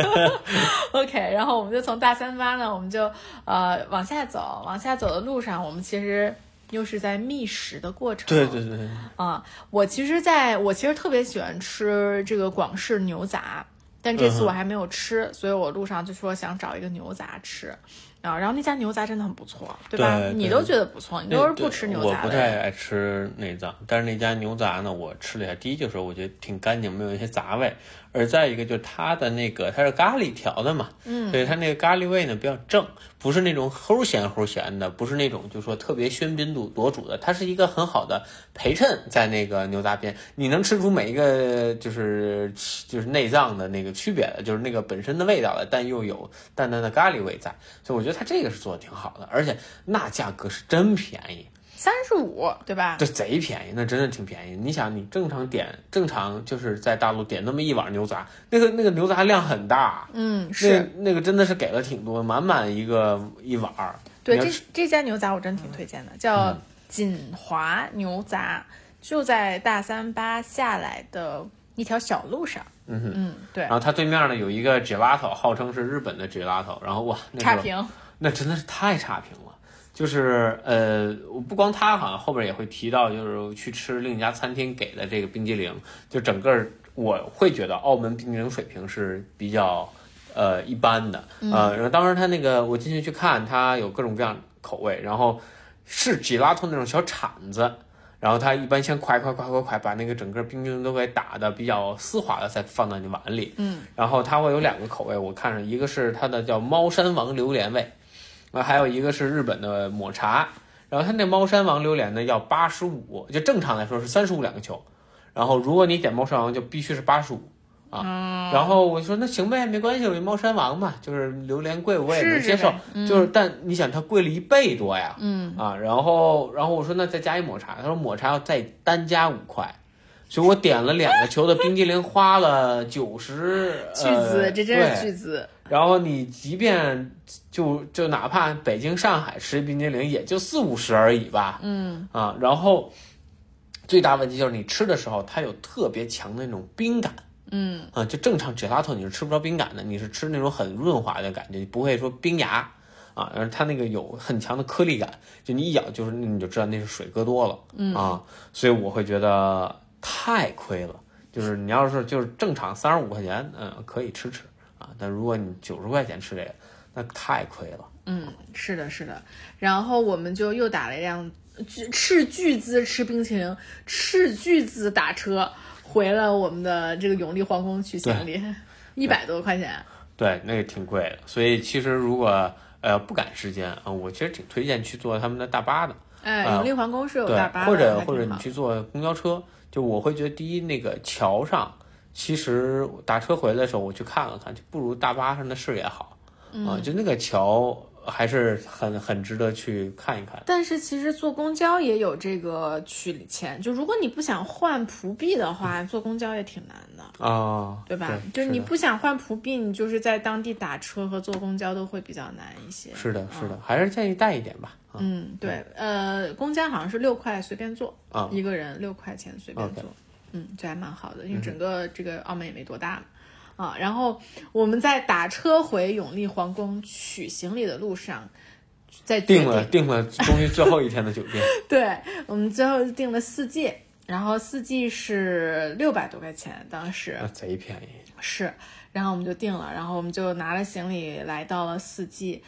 OK，然后我们就从大三巴呢，我们就呃往下走，往下走的路上，我们其实又是在觅食的过程。对对对，啊，我其实在我其实特别喜欢吃这个广式牛杂，但这次我还没有吃，所以我路上就说想找一个牛杂吃。啊，然后那家牛杂真的很不错，对吧？对对你都觉得不错，你都是不吃牛杂的我不。太爱吃内脏，但是那家牛杂呢，我吃了一下，第一就是我觉得挺干净，没有一些杂味，而再一个就是它的那个它是咖喱调的嘛，嗯，所以它那个咖喱味呢比较正，不是那种齁咸齁咸的，不是那种就说特别喧宾夺夺主的，它是一个很好的陪衬在那个牛杂边，你能吃出每一个就是就是内脏的那个区别的，就是那个本身的味道的，但又有淡淡的咖喱味在，所以我觉得它这个是做的挺好的，而且那价格是真便宜。三十五，对吧？这贼便宜，那真的挺便宜。你想，你正常点，正常就是在大陆点那么一碗牛杂，那个那个牛杂量很大，嗯，是那个真的是给了挺多，满满一个一碗儿。对这这家牛杂我真挺推荐的，叫锦华牛杂，就在大三巴下来的一条小路上。嗯哼，嗯，对然，后它对面呢有一个 gelato，号称是日本的 gelato，然后哇，那个差评。那真的是太差评了。就是呃，我不光他好像后边也会提到，就是去吃另一家餐厅给的这个冰激凌，就整个我会觉得澳门冰激凌水平是比较呃一般的，呃，然后当时他那个我进去去看，他有各种各样口味，然后是吉拉托那种小铲子。然后他一般先快快快快快把那个整个冰激凌都给打的比较丝滑的，再放到你碗里。嗯，然后它会有两个口味，我看着一个是它的叫猫山王榴莲味，啊，还有一个是日本的抹茶。然后它那猫山王榴莲呢要八十五，就正常来说是三十五两个球，然后如果你点猫山王就必须是八十五啊。然后我说那行呗，没关系，我猫山王嘛，就是榴莲贵我也能接受，就是但你想它贵了一倍多呀，嗯啊，然后然后我说那再加一抹茶，他说抹茶要再单加五块。所以我点了两个球的冰激凌，花了九十，巨资，呃、这真是巨资。然后你即便就就哪怕北京、上海吃冰激凌，也就四五十而已吧。嗯。啊，然后最大问题就是你吃的时候，它有特别强的那种冰感。嗯。啊，就正常 gelato 你是吃不着冰感的，你是吃那种很润滑的感觉，你不会说冰牙啊，而它那个有很强的颗粒感，就你一咬就是你就知道那是水搁多了。嗯。啊，所以我会觉得太亏了。就是你要是就是正常三十五块钱，嗯，可以吃吃啊，但如果你九十块钱吃这个，那太亏了。嗯，是的，是的。然后我们就又打了一辆巨斥巨资吃冰淇淋，斥巨资打车回了我们的这个永利皇宫取行李，一百多块钱。对，那个挺贵的，所以其实如果呃不赶时间啊，我其实挺推荐去坐他们的大巴的，哎，啊永利皇宫是有大巴，的，或者或者你去坐公交车，就我会觉得第一那个桥上，其实打车回来的时候我去看了看，就不如大巴上的视野好嗯啊，就那个桥还是很很值得去看一看。但是其实坐公交也有这个取钱，就如果你不想换葡币的话，坐公交也挺难的，啊，对吧？对就是你不想换葡币，你就是在当地打车和坐公交都会比较难一些。是的，是的，还是建议带一点吧。啊，嗯，对，呃，公交好像是六块随便坐，啊一个人六块钱随便坐，嗯，这还蛮好的，因为整个这个澳门也没多大嘛。啊，然后我们在打车回永利皇宫取行李的路上，在决定了定了，终于最后一天的酒店，对我们最后订了四季，然后四季是六百多块钱，当时那贼便宜。是，然后我们就定了，然后我们就拿了行李来到了四季，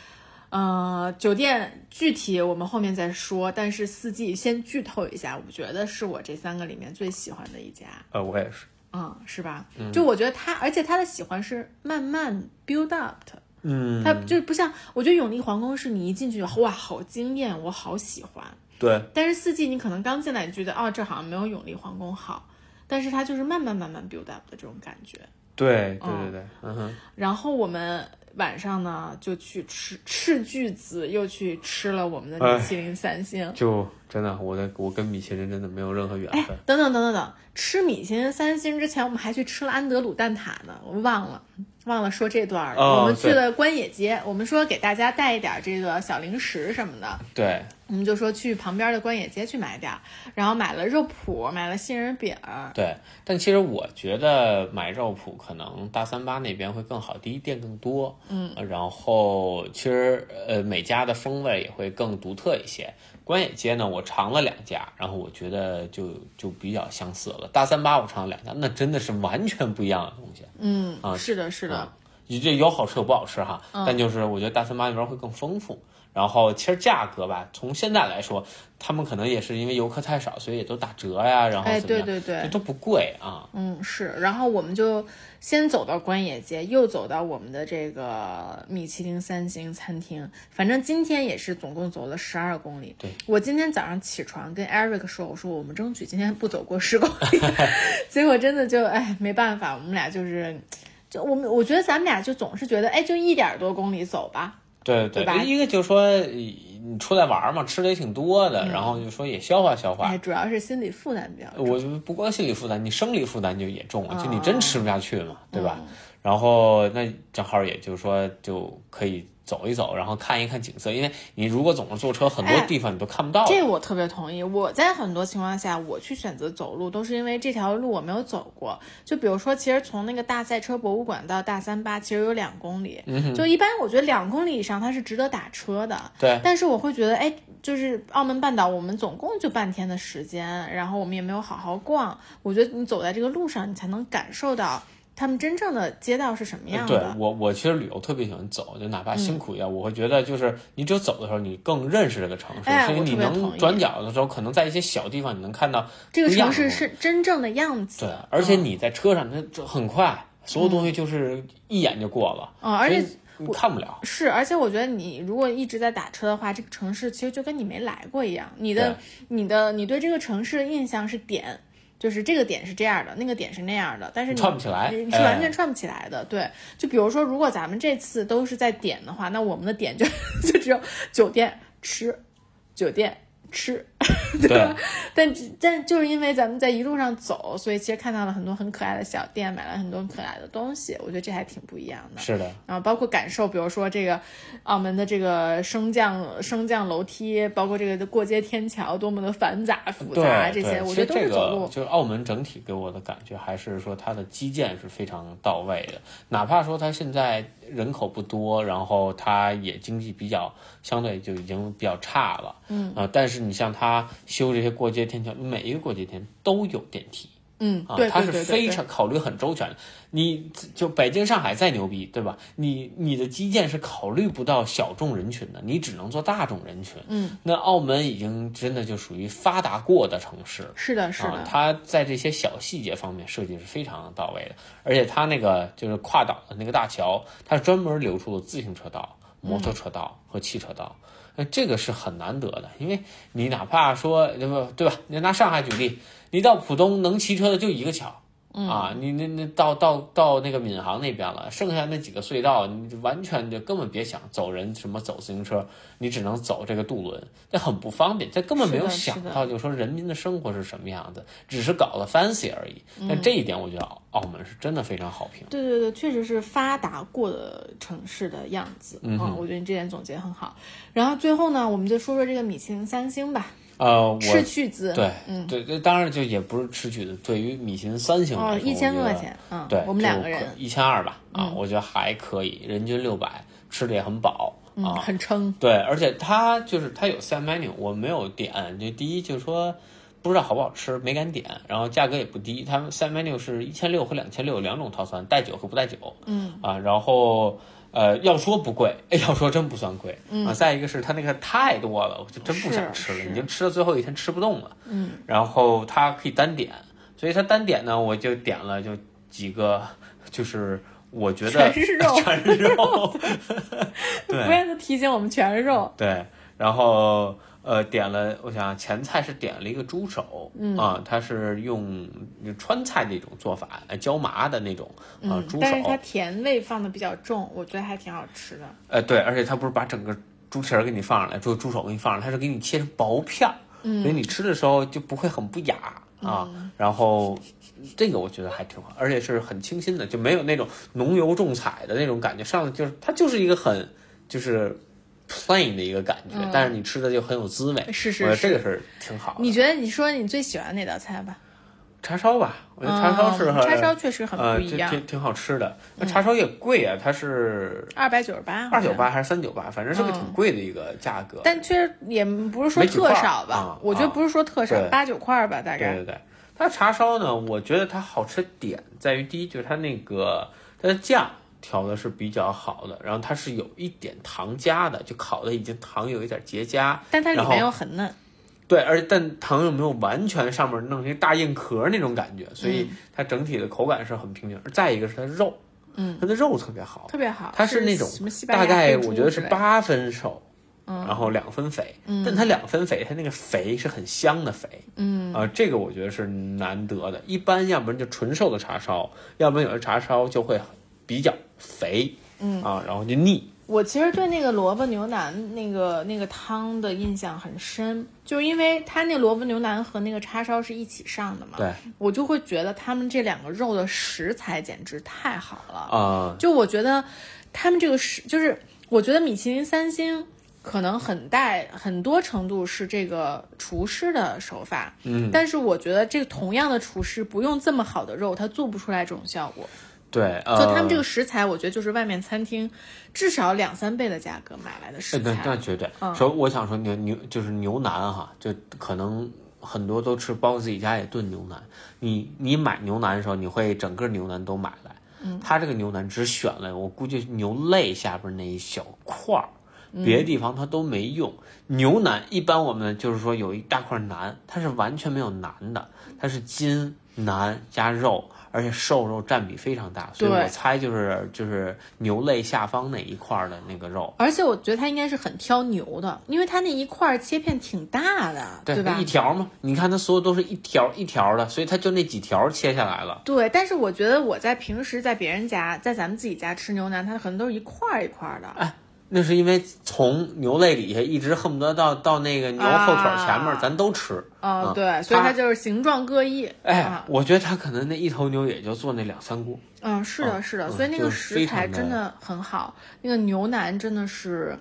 呃，酒店具体我们后面再说，但是四季先剧透一下，我觉得是我这三个里面最喜欢的一家，呃，我也是。嗯，是吧？就我觉得他，而且他的喜欢是慢慢 build up 的，嗯，它就不像，我觉得永利皇宫是你一进去哇，好惊艳，我好喜欢。对，但是四季你可能刚进来，你觉得哦，这好像没有永利皇宫好，但是它就是慢慢慢慢 build up 的这种感觉。对对对对，嗯哼，然后我们晚上呢就去吃斥巨资，又去吃了我们的米其林三星。就真的，我的我跟米其林真的没有任何缘哎分。，等等等等等，吃米其林三星之前，我们还去吃了安德鲁蛋挞呢，我忘了。忘了说这段了，哦我们去了关野街，我们说给大家带一点这个小零食什么的，对，我们就说去旁边的关野街去买点儿，然后买了肉脯，买了杏仁饼，对，但其实我觉得买肉脯可能大三巴那边会更好，第一店更多，嗯，然后其实呃每家的风味也会更独特一些。关野街呢，我尝了两家，然后我觉得就就比较相似了。大三巴我尝了两家，那真的是完全不一样的东西。嗯，啊是的，是的，啊这有好吃有不好吃哈，嗯但就是我觉得大三巴那边会更丰富。然后其实价格吧，从现在来说，他们可能也是因为游客太少，所以也都打折呀，然后哎，怎么样，对对对，都不贵啊。嗯，是，然后我们就先走到关野街，又走到我们的这个米其林三星餐厅。反正今天也是总共走了十二公里。对，我今天早上起床跟 Eric 说，我说我们争取今天不走过十公里，结果真的就哎没办法，我们俩就是，就我们我觉得咱们俩就总是觉得哎就一点多公里走吧，对对吧一个就是说你出来玩嘛，吃的也挺多的，然后就说也消化消化。哎，主要是心理负担比较重。我就不光心理负担，你生理负担就也重了，就你哦真吃不下去嘛，对嗯吧？然后那正好也就是说就可以走一走，然后看一看景色，因为你如果总是坐车，很多哎地方你都看不到的。这我特别同意。我在很多情况下，我去选择走路，都是因为这条路我没有走过。就比如说，其实从那个大赛车博物馆到大三巴，其实有两公里。嗯就一般我觉得两公里以上它是值得打车的。对但是我会觉得，哎，就是澳门半岛，我们总共就半天的时间，然后我们也没有好好逛。我觉得你走在这个路上，你才能感受到他们真正的街道是什么样的对的。我，我其实旅游特别喜欢走，就哪怕辛苦一点，我会觉得就是你只有走的时候，你更认识这个城市，哎所以你能转角的时候，可能在一些小地方你能看到这个城市是真正的样子。对，而且你在车上，它这很快，所有东西就是一眼就过了，嗯，而且你看不了。是，而且我觉得你如果一直在打车的话，这个城市其实就跟你没来过一样。你的、你的、你对这个城市的印象是点，就是这个点是这样的，那个点是那样的，但是你串不起来你是完哎全串不起来的。对，就比如说，如果咱们这次都是在点的话，那我们的点就 就只有酒店吃，酒店吃，对吧？但但就是因为咱们在一路上走，所以其实看到了很多很可爱的小店，买了很多很可爱的东西，我觉得这还挺不一样的。是的，然后包括感受，比如说这个澳门的这个升降升降楼梯，包括这个过街天桥多么的繁杂复杂，这些我觉得都是走路。个就是澳门整体给我的感觉，还是说它的基建是非常到位的。哪怕说它现在人口不多，然后它也经济比较相对就已经比较差了，嗯啊、但是你像它修这些过街天桥，每一个过街天都有电梯。嗯，啊，对它是非常考虑很周全的。你就北京、上海再牛逼，对吧？你你的基建是考虑不到小众人群的，你只能做大众人群。嗯，那澳门已经真的就属于发达过的城市。是的，是啊的，，它在这些小细节方面设计是非常到位的，而且它那个就是跨岛的那个大桥，它是专门留出了自行车道、摩托车道和汽车道，那、这个是很难得的，因为你哪怕说对吧，对吧？你拿上海举例，你到浦东能骑车的就一个桥。啊，你那那到到到那个闵行那边了，剩下那几个隧道，你就完全就根本别想走人，什么走自行车，你只能走这个渡轮，这很不方便，他根本没有想到，就说人民的生活是什么样子，只是搞了 fancy 而已。但这一点，我觉得澳澳门是真的非常好评。对对对，确实是发达过的城市的样子。嗯哼我觉得你这点总结很好。然后最后呢，我们就说说这个米其林三星吧，呃，我吃去资，对，嗯，对对，当然就也不是吃取的，对于米其林三星哦，来说，一千块钱，嗯，对，我们两个人，一千二吧，啊，嗯我觉得还可以，人均六百，吃的也很饱嗯，啊。很撑，对，而且它就是它有 set menu，我没有点，就第一就是说不知道好不好吃，没敢点，然后价格也不低，他们 set menu 是一千六和两千六两种套餐，带酒和不带酒，嗯啊，然后。呃，要说不贵，哎，要说真不算贵、啊。再一个是它那个太多了，我就真不想吃了，已经吃到最后一天吃不动了。嗯，然后它可以单点，所以它单点呢，我就点了就几个，就是我觉得全是肉全是肉 不对断的提醒我们全是肉。对，然后呃点了，我想想前菜是点了一个猪手，嗯啊，它是用川菜那种做法，呃椒麻的那种啊、猪手但是它，甜味放的比较重，我觉得还挺好吃的。呃对，而且它不是把整个猪蹄儿给你放上来，猪猪手给你放上来，它是给你切成薄片儿，嗯，所以你吃的时候就不会很不雅啊，然后。这个我觉得还挺好，而且是很清新的，就没有那种浓油重彩的那种感觉。上来就是它就是一个很就是 plain 的一个感觉，但是你吃的就很有滋味。是是我觉得这个是是挺好的。你觉得你说你最喜欢哪道菜吧？叉烧吧，我觉得叉烧是嗯叉烧确实很呃不一样，嗯挺挺挺好吃的。那叉烧也贵啊，它是二百九十八，二九八。还是三九八，反正是个嗯挺贵的一个价格。但确实也不是说特少吧，啊我觉得啊不是说特少，八九块儿吧，大概。对对对，它叉烧呢，我觉得它好吃点在于第一就是它那个它的酱调的是比较好的，然后它是有一点糖加的，就烤的已经糖有一点结痂。但它里面又很嫩，对，而且但糖又没有完全上面弄成大硬壳那种感觉，所以它整体的口感是很平均。再一个是它肉，嗯，它的肉特别好，特别好。它是那种大概我觉得是八分熟，然后两分肥，但它两分肥，它那个肥是很香的肥，嗯，啊、这个我觉得是难得的。一般要不然就纯瘦的叉烧，要不然有的叉烧就会比较肥，嗯。啊，然后就腻，我其实对那个萝卜牛腩那个那个汤的印象很深，就是因为它那萝卜牛腩和那个叉烧是一起上的嘛，对，我就会觉得他们这两个肉的食材简直太好了。啊、就我觉得他们这个食，就是我觉得米其林三星可能很大很多程度是这个厨师的手法，嗯，但是我觉得这个同样的厨师不用这么好的肉，他做不出来这种效果。对，呃，就他们这个食材，我觉得就是外面餐厅至少两三倍的价格买来的食材那那。绝对。嗯首、我想说牛牛就是牛腩哈，就可能很多都吃，包括自己家也炖牛腩。你你买牛腩的时候，你会整个牛腩都买来。嗯，他这个牛腩只选了我估计牛肋下边那一小块儿，别的地方它都没用。牛腩一般我们就是说有一大块腩，它是完全没有腩的，它是筋腩加肉。而且瘦肉占比非常大，所以我猜就是就是牛肋下方那一块儿的那个肉，而且我觉得它应该是很挑牛的，因为它那一块儿切片挺大的，对吧一？条嘛，你看它所有都是一条一条的，所以它就那几条切下来了。对，但是我觉得我在平时在别人家，在咱们自己家吃牛腩，它可能都是一块儿一块儿的。那是因为从牛肋底下一直恨不得到到那个牛后腿前面，啊咱都吃。啊，嗯对，所以它它就是形状各异。哎啊，我觉得它可能那一头牛也就做那两三锅。嗯，是的，是的，所以那个食材真的很好，那个牛腩真的是，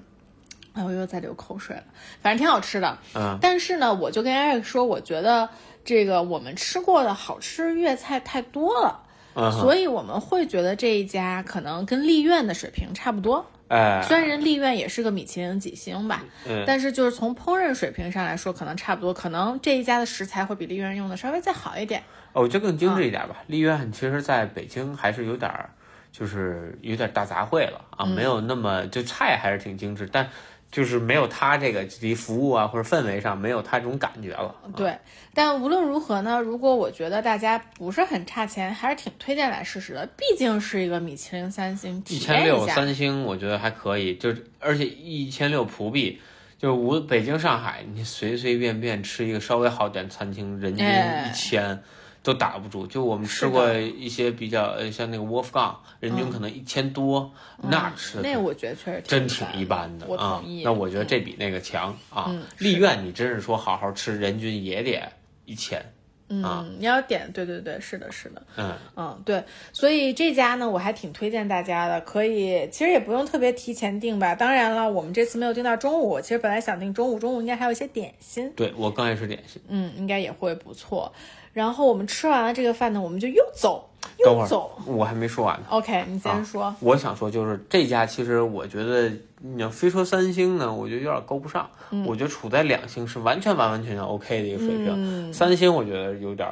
哎，我又在流口水了，反正挺好吃的。嗯，但是呢，我就跟 Eric 说，我觉得这个我们吃过的好吃粤菜太多了，嗯，所以我们会觉得这一家可能跟丽苑的水平差不多。哎，虽然人丽苑也是个米其林几星吧，嗯但是就是从烹饪水平上来说，可能差不多。可能这一家的食材会比丽苑用的稍微再好一点。哦我觉得更精致一点嗯吧。丽苑其实在北京还是有点儿，就是有点大杂烩了啊，嗯没有那么就菜还是挺精致，但就是没有他这个离服务啊或者氛围上没有他这种感觉了。对，但无论如何呢，如果我觉得大家不是很差钱，还是挺推荐来试试的。毕竟是一个米其林三星，一千六。三星，我觉得还可以，就是而且一千六普币，就是无北京上海，你随随便便吃一个稍微好点餐厅，人均哎一千。都打不住，就我们吃过一些比较呃，像那个 Wolfgang，人均可能一千多，那吃的那我觉得确实真挺挺一般的我啊同意。。那我觉得这比那个强啊嗯。丽苑你真是说好好吃，人均也得一千。嗯，你要点，对对对，是的，是的，嗯，嗯，对，所以这家呢，我还挺推荐大家的，可以，其实也不用特别提前订吧。当然了，我们这次没有订到中午，其实本来想订中午，中午应该还有一些点心，对我刚爱吃点心。嗯，应该也会不错。然后我们吃完了这个饭呢，我们就又走，等会儿又走。我还没说完呢。OK，你先说。我想说，就是这家其实我觉得，你要非说三星呢，我觉得有点够不上。嗯我觉得处在两星是完全完完全全 OK 的一个水平。三星我觉得有点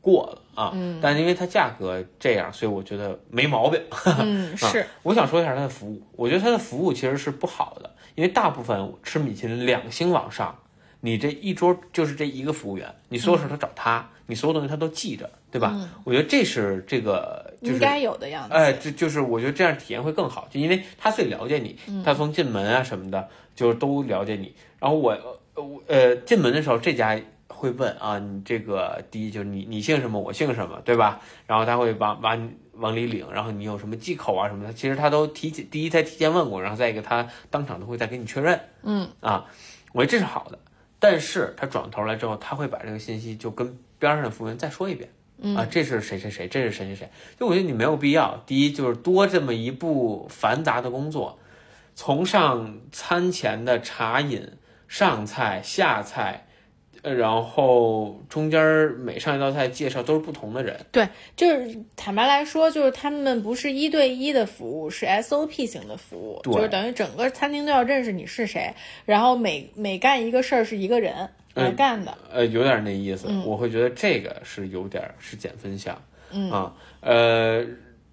过了啊，嗯但因为它价格这样，所以我觉得没毛病。嗯，是，我想说一下它的服务，我觉得它的服务其实是不好的，因为大部分吃米其林两星往上，你这一桌就是这一个服务员，你所有事儿都找他，你所有东西他都记着，对吧？我觉得这是这个就是应该有的样子。哎，这就是我觉得这样体验会更好，就因为他最了解你，他从进门啊什么的，就是都了解你。然后我呃我呃进门的时候，这家会问啊，你这个第一就是你你姓什么，我姓什么，对吧？然后他会把把你往里领，然后你有什么忌口啊什么的，其实他都提前第一他提前问过，然后再一个他当场都会再给你确认。嗯啊，我觉得这是好的，但是他转过头来之后，他会把这个信息就跟边上的服务员再说一遍。啊，这是谁谁谁，这是谁谁谁，就我觉得你没有必要。第一就是多这么一步繁杂的工作，从上餐前的茶饮、上菜、下菜，呃，然后中间儿每上一道菜介绍都是不同的人。对，就是坦白来说，就是他们不是一对一的服务，是 SOP 型的服务，对就是等于整个餐厅都要认识你是谁，然后每每干一个事儿是一个人来干的。呃，有点那意思，嗯我会觉得这个是有点儿是减分项，嗯啊，呃，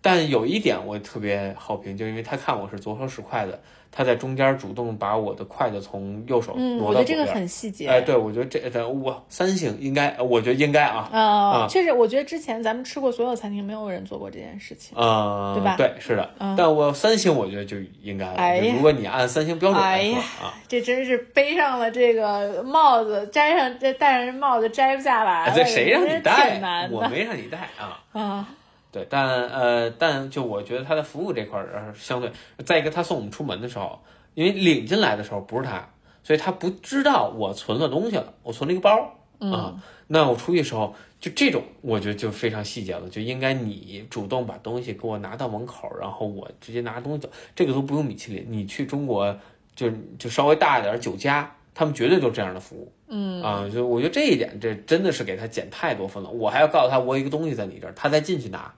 但有一点我特别好评，就因为他看我是左手使筷子，他在中间主动把我的筷子从右手嗯，挪我觉得这个到左边。很细节。哎，对，我觉得这这我三星应该，我觉得应该啊，呃啊，确实，我觉得之前咱们吃过所有餐厅，没有人做过这件事情。嗯，对吧对是的，但我三星我觉得就应该了。哎如果你按三星标准来说哎呀啊，这真是背上了这个帽子，摘上这戴上这帽子摘不下来了。这谁让你戴？的我没让你戴啊。啊。对，但呃，但就我觉得他的服务这块儿呃相对，再一个他送我们出门的时候，因为领进来的时候不是他，所以他不知道我存了东西了，我存了一个包啊。那我出去的时候，就这种我觉得就非常细节了，就应该你主动把东西给我拿到门口，然后我直接拿东西走，这个都不用米其林，你去中国就就稍微大一点儿酒家，他们绝对都这样的服务。嗯啊，就我觉得这一点，这真的是给他减太多分了。我还要告诉他我有一个东西在你这儿，他再进去拿。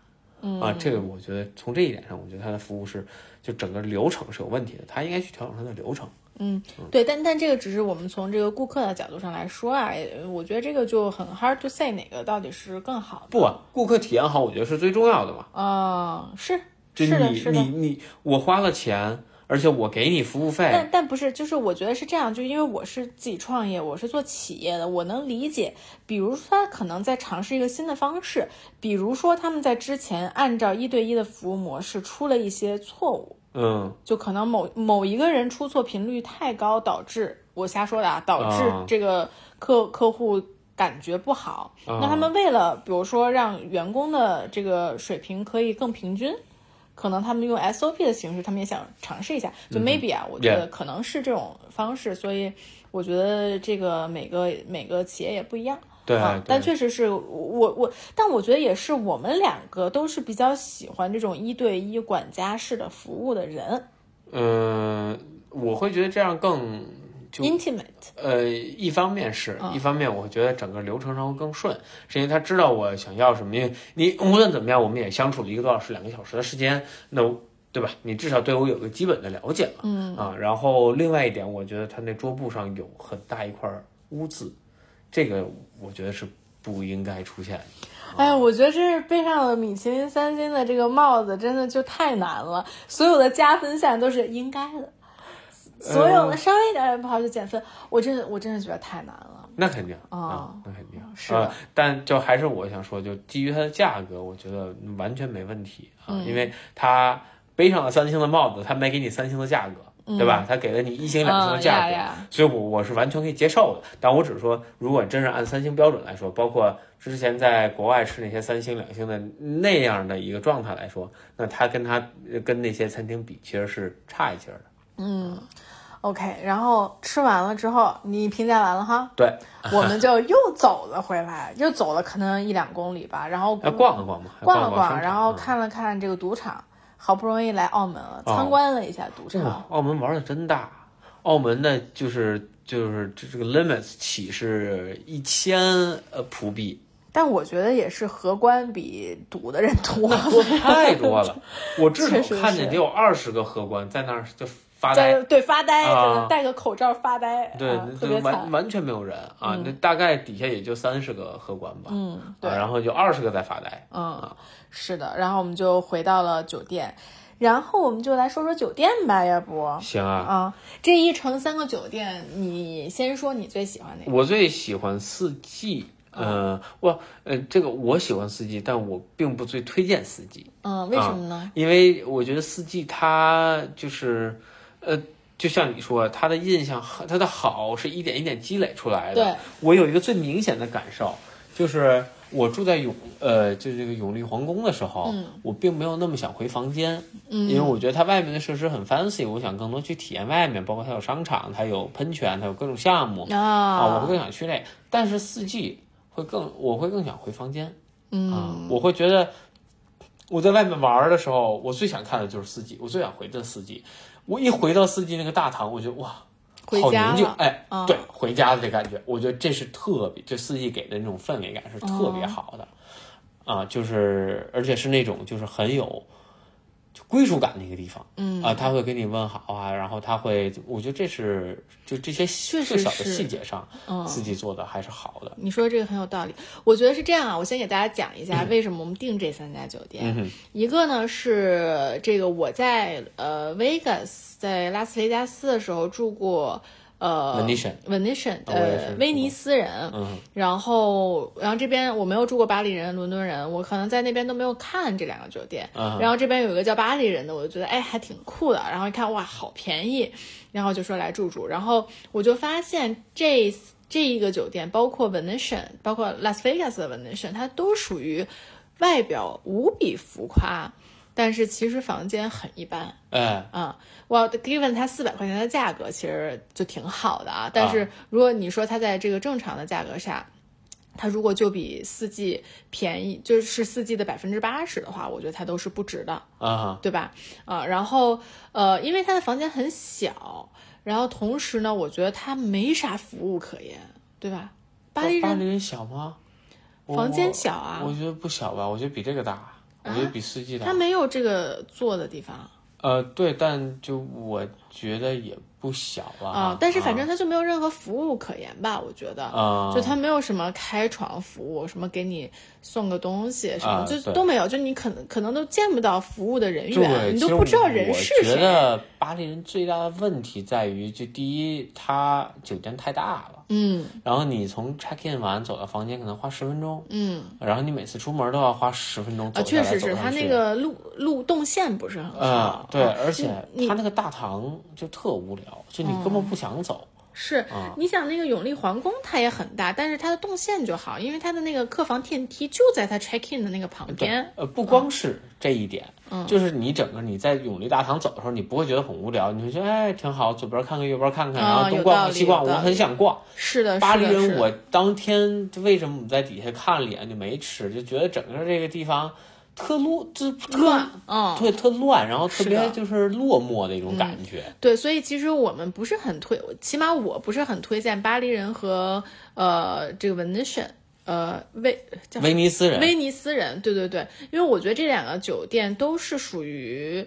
啊，这个我觉得从这一点上，我觉得他的服务是就整个流程是有问题的，他应该去调整他的流程。嗯对，但但这个只是我们从这个顾客的角度上来说啊，我觉得这个就很 hard to say 哪个到底是更好的。不啊，顾客体验好，我觉得是最重要的嘛。啊、是就是的，你是的。你你，我花了钱，而且我给你服务费，但但不是，就是我觉得是这样，就因为我是自己创业，我是做企业的，我能理解。比如说，他可能在尝试一个新的方式，比如说他们在之前按照一对一的服务模式出了一些错误，嗯就可能某某一个人出错频率太高，导致我瞎说的啊，导致啊这个客客户感觉不好。啊那他们为了比如说让员工的这个水平可以更平均。可能他们用 SOP 的形式，他们也想尝试一下，就 maybe 啊，我觉得可能是这种方式，所以我觉得这个每个每个企业也不一样。对啊，对。但确实是我我，但我觉得也是我们两个都是比较喜欢这种一对一管家式的服务的人。嗯，我会觉得这样更就，intimate。呃，一方面是，一方面我觉得整个流程上会更顺，是因为他知道我想要什么。因为你无论怎么样，我们也相处了一个多小时、两个小时的时间，那对吧？你至少对我有个基本的了解了，嗯啊。然后另外一点，我觉得他那桌布上有很大一块污渍，这个我觉得是不应该出现的。哎呀，我觉得这是背上了米其林三星的这个帽子，真的就太难了。所有的加分项都是应该的，所有的稍微一点不好就减分。我真的我真的觉得太难了。那肯定哦啊，那肯定是的啊。但就还是我想说，就基于它的价格，我觉得完全没问题啊，嗯因为它背上了三星的帽子，它没给你三星的价格，对吧？它给了你一星、两星的价格，所以我我是完全可以接受的。但我只是说，如果真是按三星标准来说，包括之前在国外吃那些三星、两星的那样的一个状态来说，那它跟它跟那些餐厅比，其实是差一截儿的。OK，然后吃完了之后，你评价完了哈，对，我们就又走了回来，又走了可能一两公里吧，然后逛了逛嘛，了逛了逛，然后啊看了看这个赌场，好不容易来澳门了，哦。参观了一下赌哇场。，澳门玩的真大，澳门的就是就是这这个 limits 起是一千呃葡币，但我觉得也是荷官比赌的人多，多太多了，我至少 看见得有二十个荷官在那儿就发呆。对发呆，戴个口罩发呆，对啊，特就别惨。完完全没有人啊！那大概底下也就三十个荷官吧，嗯，对啊，，然后就二十个在发呆，嗯，是的。然后我们就回到了酒店，然后我们就来说说酒店吧，要不？行啊，啊，这一城三个酒店，你先说你最喜欢哪个？我最喜欢四季。呃，我呃，这个我喜欢四季，但我并不最推荐四季，嗯，为什么呢？因为我觉得四季它就是，呃，就像你说，他的印象他的好是一点一点积累出来的。对，我有一个最明显的感受，就是我住在永呃，就是这个永利皇宫的时候，嗯我并没有那么想回房间，嗯因为我觉得它外面的设施很 fancy，我想更多去体验外面，包括它有商场，它有喷泉，它有各种项目啊，我会更想去那。但是四季会更，我会更想回房间。嗯啊，我会觉得我在外面玩儿的时候，我最想看的就是四季，我最想回的四季。我一回到四季那个大堂，我觉得哇，好宁静，了。哎，啊对，回家的这感觉，我觉得这是特别，这四季给的那种氛围感是特别好的，啊，就是而且是那种就是很有就归属感的一个地方，嗯。啊，他会给你问好啊，然后他会，我觉得这是就这些确实最小的细节上，嗯。四季做的还是好的，你说这个很有道理，我觉得是这样啊。我先给大家讲一下为什么我们订这三家酒店。嗯，一个呢是这个我在呃 Vegas 在拉斯维加斯的时候住过呃 Venetian 呃威尼斯人，嗯。然后然后这边我没有住过巴黎人、伦敦人，我可能在那边都没有看这两个酒店。嗯然后这边有一个叫巴黎人的，我就觉得哎还挺酷的，然后一看哇好便宜，然后就说来住住，然后我就发现这这一个酒店，包括 Venetian，包括 Las Vegas 的 Venetian，它都属于外表无比浮夸，但是其实房间很一般。哎，啊、我 given 它四百块钱的价格，其实就挺好的啊。但是如果你说它在这个正常的价格下，它如果就比四季便宜，就是四季的百分之八十的话，我觉得它都是不值的，啊对吧？啊、然后呃，因为它的房间很小，然后同时呢，我觉得它没啥服务可言，对吧？巴黎人巴黎人小吗？房间小啊我觉得不小吧，我觉得比这个大，我觉得比四季大。它没有这个坐的地方呃，对，但就我觉得也不小吧。啊、但是反正他就没有任何服务可言吧，我觉得。啊，就他没有什么开床服务，什么给你送个东西什么，就都没有，就你可能可能都见不到服务的人员，你都不知道人是谁我觉。得巴黎人最大的问题在于，就第一，它酒店太大了，嗯然后你从 check in 完走到房间可能花十分钟，嗯然后你每次出门都要花十分钟走啊，下来确实是走上去它那个路路动线不是很好。啊，对，啊而且你它那个大堂就特无聊，就你根本不想走。是啊你想那个永利皇宫它也很大，但是它的动线就好，因为它的那个客房电梯就在它 check in 的那个旁边。呃，不光是这一点，嗯就是你整个你在永利大堂走的时候，你不会觉得很无聊，你会觉得哎挺好，左边看看，右边看看，啊然后东逛西逛，我很想逛。是的，巴黎人，我当天为什么我们在底下看了一眼就没吃，就觉得整个这个地方特乱，就乱，嗯，对，特乱，然后特别就是落寞的一种感觉。对，所以其实我们不是很推，起码我不是很推荐巴黎人和呃这个 Venetian，呃威叫威尼斯人，威尼斯人，对对对，因为我觉得这两个酒店都是属于，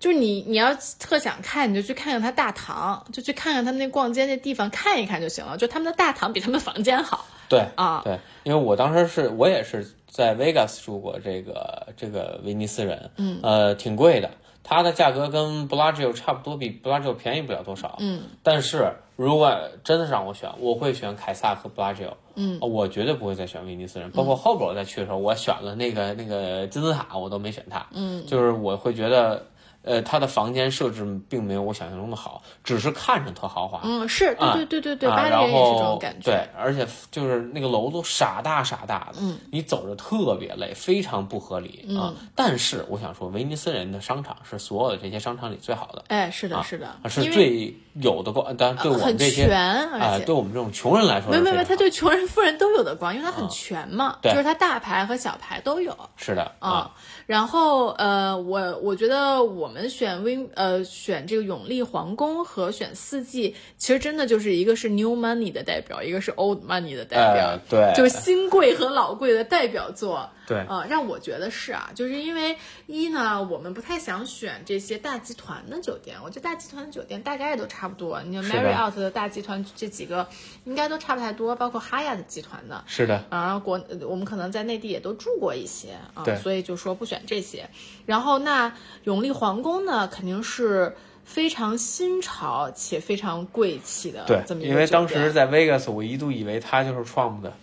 就是你你要特想看，你就去看看它大堂，就去看看他们那逛街那地方看一看就行了，就他们的大堂比他们房间好。对啊。对，因为我当时是我也是在 Vegas 住过这个这个威尼斯人，嗯，呃，挺贵的，它的价格跟 Bellagio 差不多，比 Bellagio 便宜不了多少，嗯，但是如果真的让我选，我会选凯撒和 Bellagio，嗯，我绝对不会再选威尼斯人，包括后边我再去的时候，我选了那个那个金字塔，我都没选它，嗯，就是我会觉得。呃，它的房间设置并没有我想象中的好，只是看着特豪华。嗯，是对啊对对对对，啊，巴黎人也是这种后感觉。对，而且就是那个楼都傻大傻大的，嗯，你走着特别累，非常不合理、啊。但是我想说，威尼斯人的商场是所有的这些商场里最好的，哎，是的，是的，啊是最有的光。当然，对我们这些全，啊、对我们这种穷人来说没有没有，没有，是非常好它对穷人、富人都有的光，因为它很全嘛，对就是它大牌和小牌都有是的啊。然后呃，我我觉得我们选威呃选这个永利皇宫和选四季，其实真的就是一个是 new money 的代表，一个是 old money 的代表，呃，对，就是新贵和老贵的代表作。对，呃，让我觉得是啊，就是因为一呢，我们不太想选这些大集团的酒店，我觉得大集团的酒店大概也都差不多。你看是的 Marriott 的大集团这几个应该都差不太多，包括哈亚的集团的。是的，啊，然后国呃我们可能在内地也都住过一些啊对，所以就说不选这些。然后那永利皇宫呢，肯定是非常新潮且非常贵气的对这么，一个因为当时在 Vegas，我一度以为它就是 Trump 的，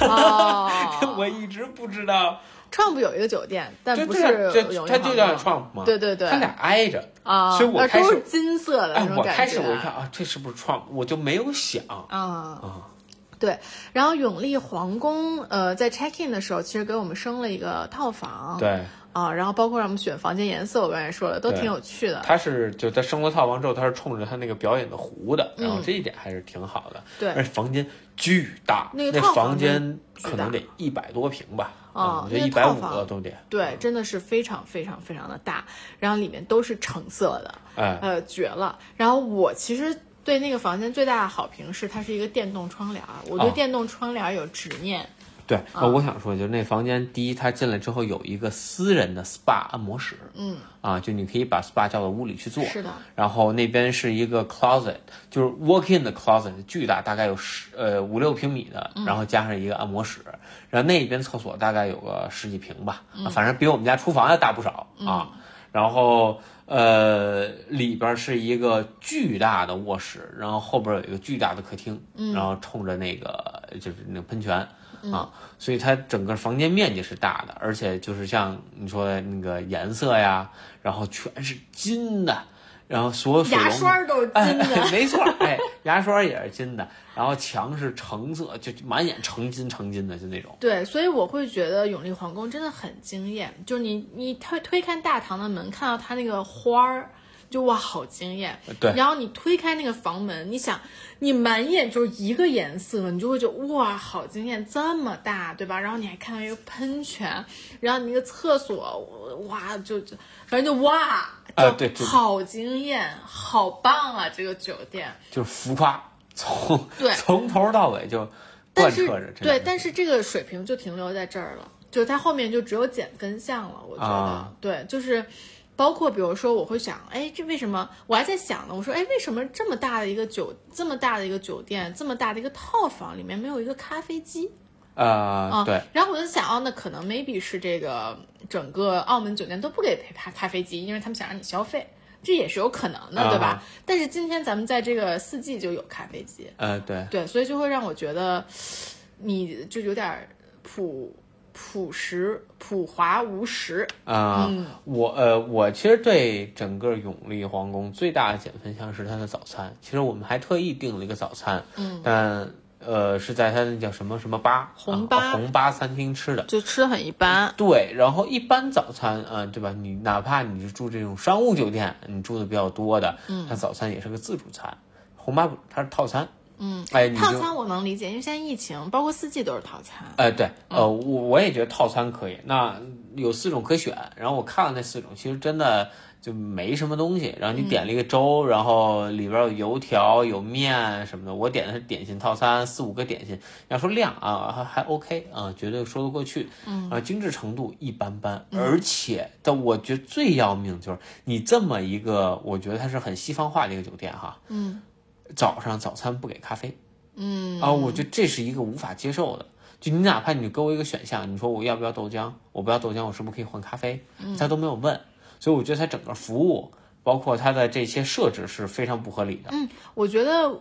哦，我一直不知道，Trump 有一个酒店，但不是这它就叫 Trump 吗，对对对，它俩挨着，啊，所以我开始都是金色的那哎，种感觉。我开始我一看啊，这是不是 Trump？我就没有想。啊。啊，对，然后永利皇宫，呃，在 check in 的时候，其实给我们升了一个套房，对，啊，然后包括让我们选房间颜色，我刚才说了，都挺有趣的。他是就在生活套房之后，他是冲着他那个表演的湖的，然后这一点还是挺好的。嗯对而且房间巨大，那个套房房间可能大得一百多平吧，哦嗯，就一那个百五个都得。对，真的是非常非常非常的大，然后里面都是橙色的，哎，呃，绝了。然后我其实对那个房间最大的好评是，它是一个电动窗帘儿，我对哦电动窗帘儿有执念。对，我想说，就是那房间，第一，他进来之后有一个私人的 SPA 按摩室，嗯，啊，就你可以把 SPA 叫到屋里去做。是的，然后那边是一个 closet，就是 walk-in 的 closet，巨大，大概有十呃五六平米的，然后加上一个按摩室，然后那边厕所大概有个十几平吧，啊反正比我们家厨房要大不少啊。然后呃里边是一个巨大的卧室，然后后边有一个巨大的客厅，然后冲着那个就是那个喷泉。啊，所以它整个房间面积是大的，而且就是像你说的那个颜色呀，然后全是金的，然后所有牙刷都是金的，哎，没错，哎，牙刷也是金的，然后墙是橙色，就满眼成金成金的，就那种。对，所以我会觉得永利皇宫真的很惊艳，就是你你推推开大堂的门，看到它那个花儿，就哇，好惊艳。对然后你推开那个房门，你想，你满眼就是一个颜色，你就会觉得哇，好惊艳，这么大，对吧？然后你还看到一个喷泉，然后你那个厕所，哇，就就反正就哇，就啊对好惊艳，好棒啊，这个酒店。就是浮夸，从对从头到尾就但是贯彻着。对，但是这个水平就停留在这儿了，就是它后面就只有减分项了。我觉得，啊对，就是包括比如说，我会想，哎，这为什么？我还在想呢，我说，哎，为什么这么大的一个酒，这么大的一个酒店，这么大的一个套房里面没有一个咖啡机？呃啊，对，然后我就想，哦，那可能 maybe 是这个整个澳门酒店都不给配咖咖啡机，因为他们想让你消费，这也是有可能的，对吧？啊但是今天咱们在这个四季就有咖啡机，呃对，对，所以就会让我觉得，你就有点儿朴朴实、朴华无实。啊、嗯我呃，我其实对整个永利皇宫最大的减分项是它的早餐。其实我们还特意订了一个早餐，嗯，但呃是在它那叫什么什么吧红吧啊红吧餐厅吃的。就吃的很一般。对，然后一般早餐啊、对吧？你哪怕你是住这种商务酒店，你住的比较多的，嗯，它早餐也是个自助餐。红吧它是套餐，嗯，哎，套餐我能理解，因为现在疫情，包括四季都是套餐。哎，对，嗯呃，我我也觉得套餐可以。那有四种可选，然后我看了那四种，其实真的就没什么东西。然后你点了一个粥，然后里边有油条、有面什么的。我点的是点心套餐，四五个点心。要说量啊，还还 OK 啊，绝对说得过去。嗯，啊，精致程度一般般，而且但我觉得最要命就是你这么一个，我觉得它是很西方化的一个酒店哈。嗯早上早餐不给咖啡。嗯啊，我觉得这是一个无法接受的。就你哪怕你给我一个选项，你说我要不要豆浆，我不要豆浆，我是不是可以换咖啡？他都没有问，所以我觉得他整个服务，包括他的这些设置是非常不合理的。嗯，我觉得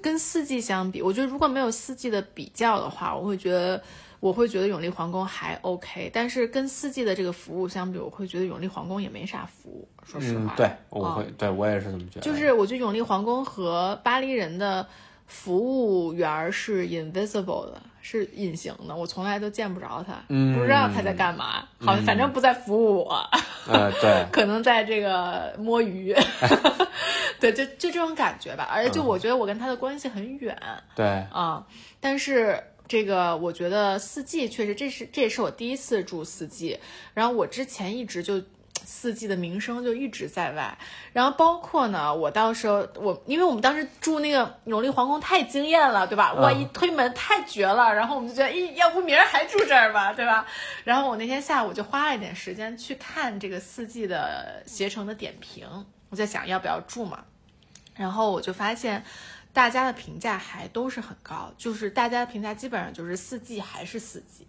跟四季相比，我觉得如果没有四季的比较的话，我会觉得。我会觉得永利皇宫还 OK，但是跟四季的这个服务相比，我会觉得永利皇宫也没啥服务。说实话，，嗯对，我会，对我也是这么觉得。就是我觉得永利皇宫和巴黎人的服务员儿是 invisible 的，是隐形的，我从来都见不着他，嗯不知道他在干嘛，好像反正不在服务我，呃，对，可能在这个摸鱼，对，就就这种感觉吧。而且就我觉得我跟他的关系很远对，啊、但是。这个我觉得四季确实，这是这也是我第一次住四季，然后我之前一直就四季的名声就一直在外。然后包括呢，我到时候我因为我们当时住那个永利皇宫太惊艳了，对吧？哇，嗯一推门太绝了，然后我们就觉得，咦，要不明儿还住这儿吧，对吧？然后我那天下午就花了一点时间去看这个四季的携程的点评，我在想要不要住嘛。然后我就发现，大家的评价还都是很高，就是大家的评价基本上就是四季还是四季，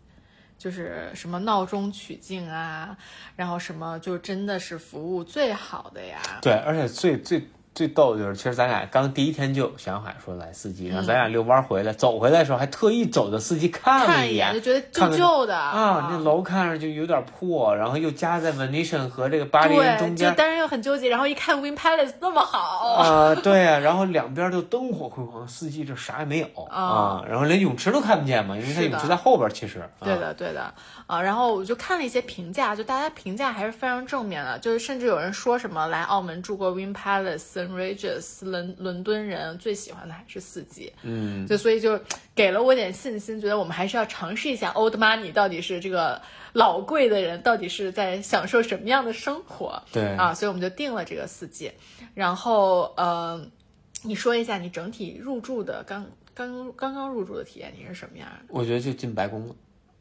就是什么闹中取静啊，然后什么就真的是服务最好的呀。对，而且最最最逗的就是，其实咱俩刚第一天就有想法说来四季，然后咱俩遛弯回来，走回来的时候还特意走到四季看了看一眼眼就觉得旧旧的啊，那楼看上去有点破，然后又夹在 Venetian 和这个巴黎人，中间。就当然又很纠结，然后一看 Win Palace 那么好，啊、对啊、然后两边都灯火辉煌，四季这啥也没有啊、然后连泳池都看不见嘛，因为它泳池在后边，其实。啊、对的，对的，啊，然后我就看了一些评价，就大家评价还是非常正面的，就是甚至有人说什么来澳门住过 Win Palace、Regis、伦伦敦人最喜欢的还是四季，嗯，就所以就给了我点信心，觉得我们还是要尝试一下 Old Money 到底是这个老贵的人到底是在享受什么样的生活，对。啊，所以我们就定了这个四季，然后呃，你说一下你整体入住的刚刚刚刚入住的体验你是什么样的？我觉得就进白宫了。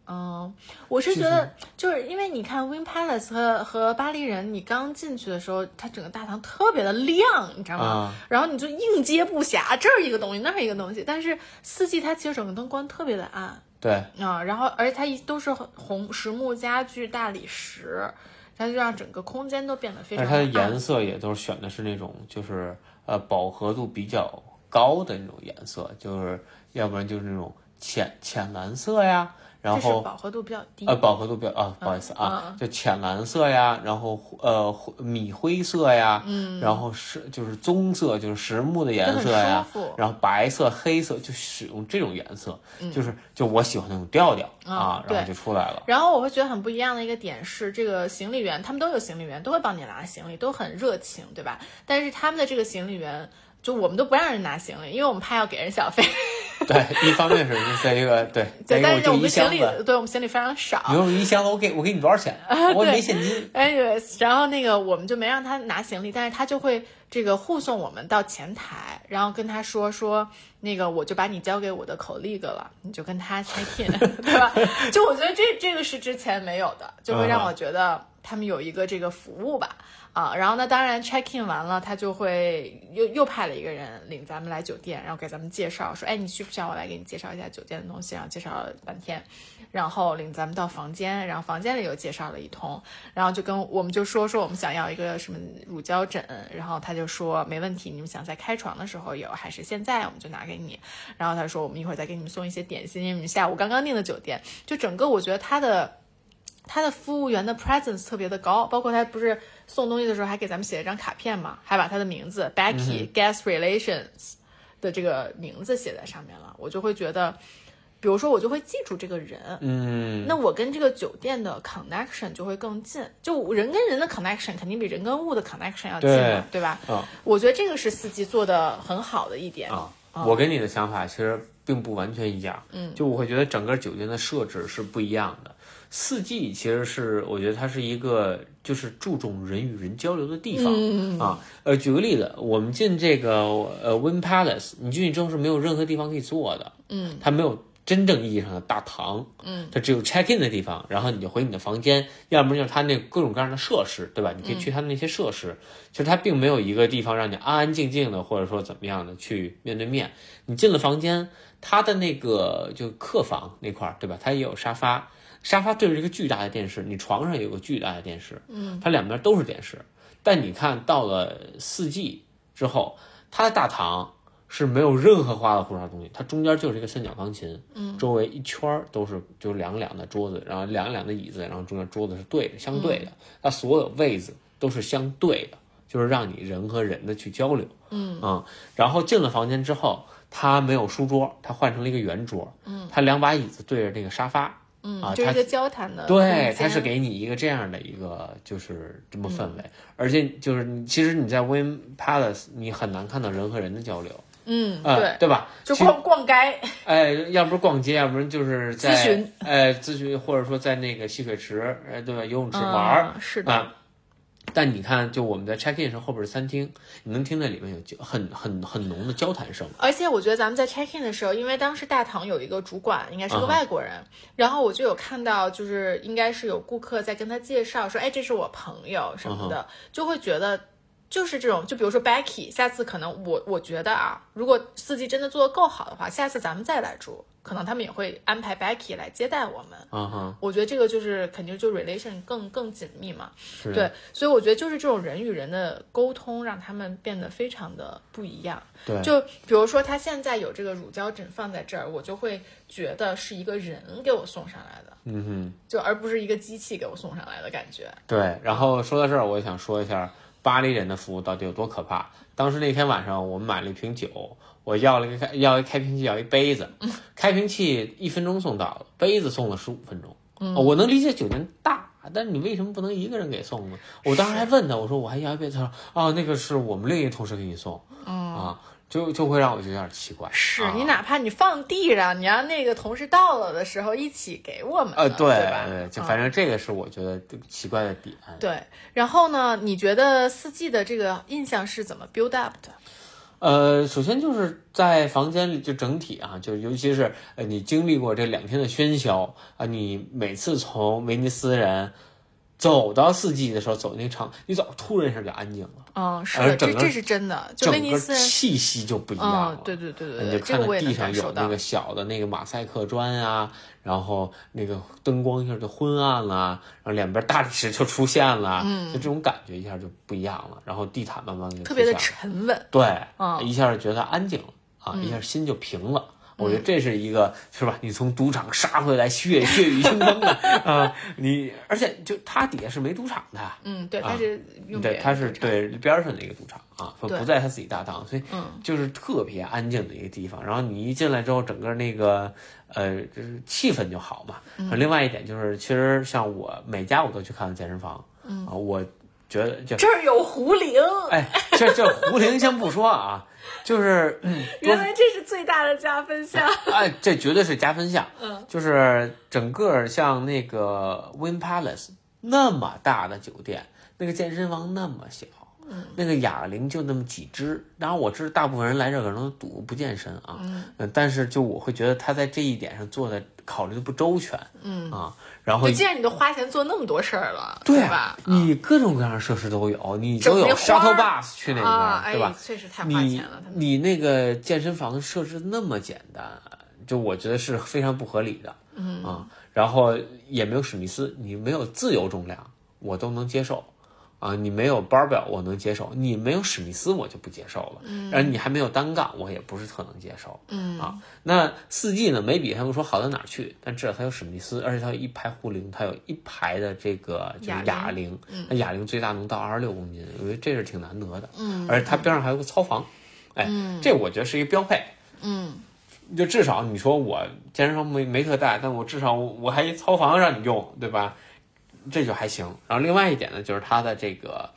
嗯，我是觉得，就是因为你看 Win Palace 和和巴黎人，你刚进去的时候，它整个大堂特别的亮，你知道吗？啊然后你就应接不暇，这儿一个东西，那儿一个东西。但是四季它其实整个灯光特别的暗对，啊，然后而且它一都是红实木家具、大理石，它就让整个空间都变得非而且常它的颜色也都是选的是那种就是呃饱和度比较高的那种颜色，就是要不然就是那种浅浅蓝色呀，然后是饱和度比较低。呃，饱和度比较啊，不好意思啊，嗯就浅蓝色呀，然后呃灰米灰色呀，嗯，然后是就是棕色，就是实木的颜色呀然后白色、黑色，就使用这种颜色，就是就我喜欢那种调调啊，然后就出来了。然后我会觉得很不一样的一个点是，这个行李员他们都有行李员，都会帮你拿行李，都很热情，对吧？但是他们的这个行李员，就我们都不让人拿行李，因为我们怕要给人小费。对，一方面是在这个对，对，但是我们行，，李对我们行李非常少。你说我一箱子，我给我给你多少钱？我也没现金。Anyways，然后那个我们就没让他拿行李，但是他就会这个护送我们到前台，然后跟他说说那个我就把你交给我的 colleague 了，你就跟他 check in，对吧？就我觉得这这个是之前没有的，就会让我觉得他们有一个这个服务吧。啊，然后呢，当然 check in 完了，他就会又又派了一个人领咱们来酒店，然后给咱们介绍说，哎，你需不需要我来给你介绍一下酒店的东西？然后介绍了半天，然后领咱们到房间，然后房间里又介绍了一通，然后就跟我们就说说我们想要一个什么乳胶枕，然后他就说没问题，你们想在开床的时候有还是现在我们就拿给你，然后他说我们一会儿再给你们送一些点心，因为你们下午刚刚订的酒店，就整个我觉得他的。他的服务员的 presence 特别的高，包括他不是送东西的时候还给咱们写了一张卡片嘛，还把他的名字 Becky、Guest Relations 的这个名字写在上面了，我就会觉得，比如说我就会记住这个人，嗯，那我跟这个酒店的 connection 就会更近，就人跟人的 connection 肯定比人跟物的 connection 要近嘛，对吧？啊我觉得这个是四季做的很好的一点。啊，我跟你的想法其实并不完全一样。嗯，就我会觉得整个酒店的设置是不一样的。四季其实是我觉得它是一个就是注重人与人交流的地方、嗯啊。呃，举个例子，我们进这个呃 Win Palace，你进去之后是没有任何地方可以坐的。嗯，它没有真正意义上的大堂。嗯，它只有 check in 的地方，然后你就回你的房间，要么就是它那各种各样的设施，对吧？你可以去它那些设施。其实它并没有一个地方让你安安静静的，或者说怎么样的去面对面。你进了房间，它的那个就客房那块儿，对吧？它也有沙发，沙发对着一个巨大的电视，你床上有个巨大的电视，嗯，它两边都是电视。但你看到了四季之后，它的大堂是没有任何花里胡哨的东西，它中间就是一个三角钢琴，嗯，周围一圈儿都是就是两两的桌子，然后两两的椅子，然后中间桌子是对着相对的，它所有位子都是相对的，就是让你人和人的去交流，嗯。啊，然后进了房间之后，它没有书桌，它换成了一个圆桌，嗯，它两把椅子对着那个沙发，嗯，啊就是一个交谈的对，它是给你一个这样的一个就是这么氛围，而且就是其实你在 Win Palace 你很难看到人和人的交流，嗯，呃，对，对吧？就逛逛街，哎，要不是逛街，要不然就是在咨询，哎，咨询或者说在那个戏水池，哎，对吧？游泳池玩儿、嗯，是的，啊。但你看，就我们在 check in 时候后边是餐厅，你能听到里面有交很很很浓的交谈声。而且我觉得咱们在 check in 的时候，因为当时大堂有一个主管，应该是个外国人，然后我就有看到，就是应该是有顾客在跟他介绍说，哎，这是我朋友什么的，就会觉得。就是这种，就比如说 Becky，下次可能我我觉得啊，如果司机真的做的够好的话，下次咱们再来住，可能他们也会安排 Becky 来接待我们。嗯哼，我觉得这个就是肯定就 relation 更更紧密嘛。是对，所以我觉得就是这种人与人的沟通，让他们变得非常的不一样。对，就比如说他现在有这个乳胶枕放在这儿，我就会觉得是一个人给我送上来的，嗯哼，就而不是一个机器给我送上来的感觉。对，然后说到这儿，我也想说一下。巴黎人的服务到底有多可怕？当时那天晚上，我们买了一瓶酒，我要了一个开要一开瓶器，要一杯子。开瓶器一分钟送到了，杯子送了十五分钟。我能理解酒店大，但是你为什么不能一个人给送呢？我当时还问他，我说我还要一杯子，他说哦，那个是我们另一个同事给你送。啊。就就会让我觉得有点奇怪，是你哪怕你放地上，你让那个同事到了的时候一起给我们，呃，对吧？对，就反正这个是我觉得奇怪的点。对，然后呢，你觉得四季的这个印象是怎么 build up 的？呃，首先就是在房间里，就整体啊，就是尤其是呃，你经历过这两天的喧嚣啊，你每次从威尼斯人。走到四季的时候，走那场，你走突然一下就安静了。嗯，是的，这这是真的，就威尼斯气息就不一样了。对对对对，你就看到地上有那个小的那个马赛克砖啊，然后那个灯光一下就昏暗了，然后两边大理石就出现了，就这种感觉一下就不一样了。然后地毯慢慢就特别的沉稳，对，一下就觉得安静了啊，一下心就平了。我觉得这是一个是吧？你从赌场杀回来，血 血雨腥风的啊！你而且就它底下是没赌场的，嗯，对，它是对，它是对边上的一个赌场啊，不在他自己大堂，所以就是特别安静的一个地方。然后你一进来之后，整个那个呃，就是气氛就好嘛。另外一点就是，其实像我每家我都去看了健身房，啊，我觉得就这儿有胡铃，哎，这这胡铃先不说啊。就是，原来这是最大的加分项。哎，这绝对是加分项。嗯，就是整个像那个 Win Palace 那么大的酒店，那个健身房那么小，嗯，那个哑铃就那么几只。然后我知道大部分人来这可能赌不健身啊，嗯，但是就我会觉得他在这一点上做的考虑的不周全，嗯啊。然后，既然你都花钱做那么多事儿了，对吧？你各种各样的设施都有，你都有 shuttle bus 去那边，对吧？确实太花钱了。你那个健身房设置那么简单，就我觉得是非常不合理的。嗯啊，然后也没有史密斯，你没有自由重量，我都能接受。啊，你没有包表我能接受，你没有史密斯我就不接受了。嗯，然后你还没有单杠，我也不是特能接受。嗯啊，那四季呢没比他们说好到哪儿去，但至少它有史密斯，而且它有一排护铃，它有一排的这个就是哑铃。那哑铃最大能到二十六公斤，我觉得这是挺难得的。嗯，而且它边上还有个操房，哎，这我觉得是一个标配。嗯，就至少你说我健身房没没特大，但我至少我还一操房让你用，对吧？这就还行，然后另外一点呢，就是它的这个，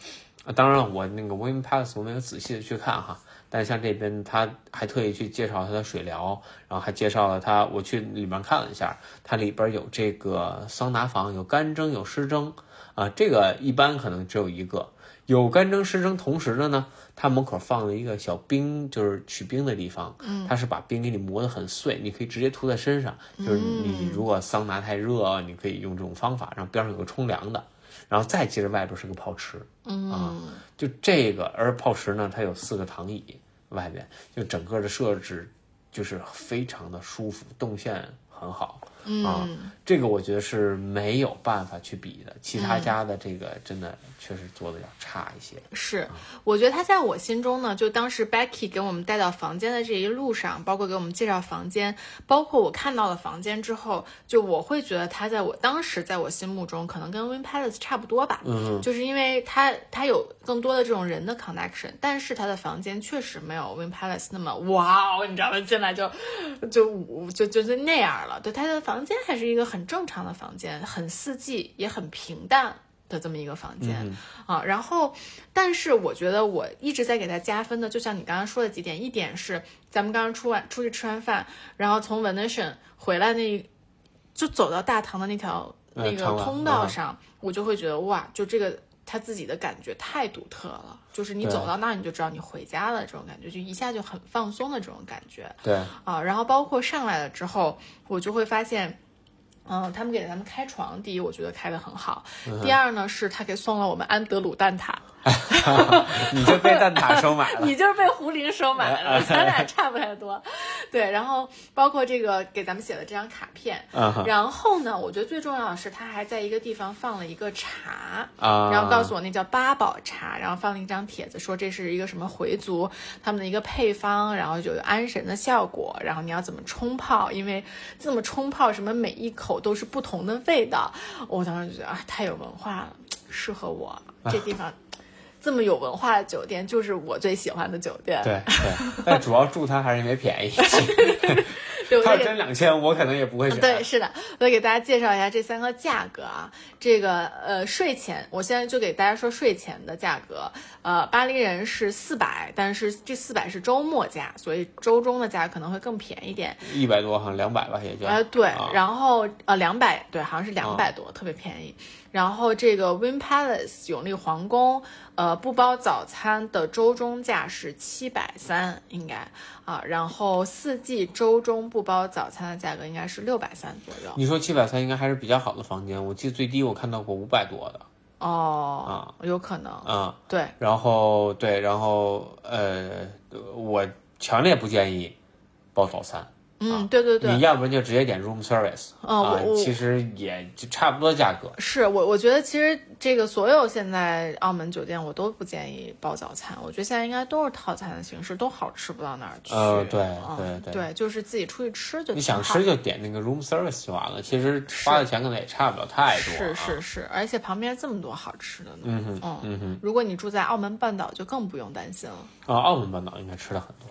当然了，我那个 Win pass 我没有仔细的去看哈，但像这边他还特意去介绍它的水疗，然后还介绍了它，我去里面看了一下，它里边有这个桑拿房，有干蒸有湿蒸，啊，这个一般可能只有一个。有干蒸湿蒸同时的呢，它门口放了一个小冰，就是取冰的地方。嗯，它是把冰给你磨得很碎，你可以直接涂在身上。就是你如果桑拿太热，你可以用这种方法。然后边上有个冲凉的，然后再接着外边是个泡池。嗯啊，就这个，而泡池呢，它有四个躺椅，外边就整个的设置就是非常的舒服，动线很好。啊，这个我觉得是没有办法去比的，其他家的这个真的确实做的要差一些。是，我觉得他在我心中呢，就当时 Becky 给我们带到房间的这一路上，包括给我们介绍房间，包括我看到了房间之后，就我会觉得他在我当时在我心目中可能跟 Win Palace 差不多吧。嗯，就是因为他他有更多的这种人的 connection，但是他的房间确实没有 Win Palace 那么哇哦，你知道吗？进来就就就就就那样了。对，他的。房间还是一个很正常的房间，很四季，也很平淡的这么一个房间啊。然后，但是我觉得我一直在给他加分的，就像你刚刚说的几点，一点是咱们刚刚出完出去吃完饭，然后从 Venetian 回来那，就走到大堂的那条那个通道上，我就会觉得哇，就这个他自己的感觉太独特了，就是你走到那儿你就知道你回家了这种感觉，就一下就很放松的这种感觉对，啊。然后包括上来了之后，我就会发现。嗯，他们给咱们开床，第一我觉得开的很好，第二呢是他给送了我们安德鲁蛋挞，你就被蛋挞收买了。你就是被胡林收买了，咱俩差不太多。对，然后包括这个给咱们写的这张卡片，然后呢，我觉得最重要的是他还在一个地方放了一个茶，啊，然后告诉我那叫八宝茶，然后放了一张帖子说这是一个什么回族他们的一个配方，然后就有安神的效果，然后你要怎么冲泡，因为这么冲泡什么每一口都是不同的味道，我当时就觉得啊太有文化了，适合我这地方。这么有文化的酒店就是我最喜欢的酒店。对对，但主要住它还是因为便宜。对，我它要真两千，我可能也不会选。对，是的，我给大家介绍一下这三个价格啊。这个呃税前，我现在就给大家说税前的价格。呃，巴黎人是四百，但是这四百是周末价，所以周中的价可能会更便宜点。一百多，好像两百吧，也就。呃，对，啊然后呃两百，对，好像是两百多，特别便宜。然后这个 Win Palace 永利皇宫，呃，不包早餐的周中价是七百三，应该啊。然后四季周中不包早餐的价格应该是六百三左右。你说七百三应该还是比较好的房间，我记得最低我看到过五百多的哦，啊有可能，啊。对，然后对，然后呃，我强烈不建议包早餐。嗯，对对对你，要不然就直接点 room service 嗯啊其实也就差不多价格。是我我觉得其实这个所有现在澳门酒店我都不建议包早餐，我觉得现在应该都是套餐的形式，都好吃不到哪儿去。呃对嗯对对对，就是自己出去吃就你想吃就点那个 room service 就完了，其实花的钱可能也差不了太多。是啊是是，而且旁边这么多好吃的呢。嗯哼嗯嗯哼，如果你住在澳门半岛，就更不用担心了。啊，澳门半岛应该吃的很多。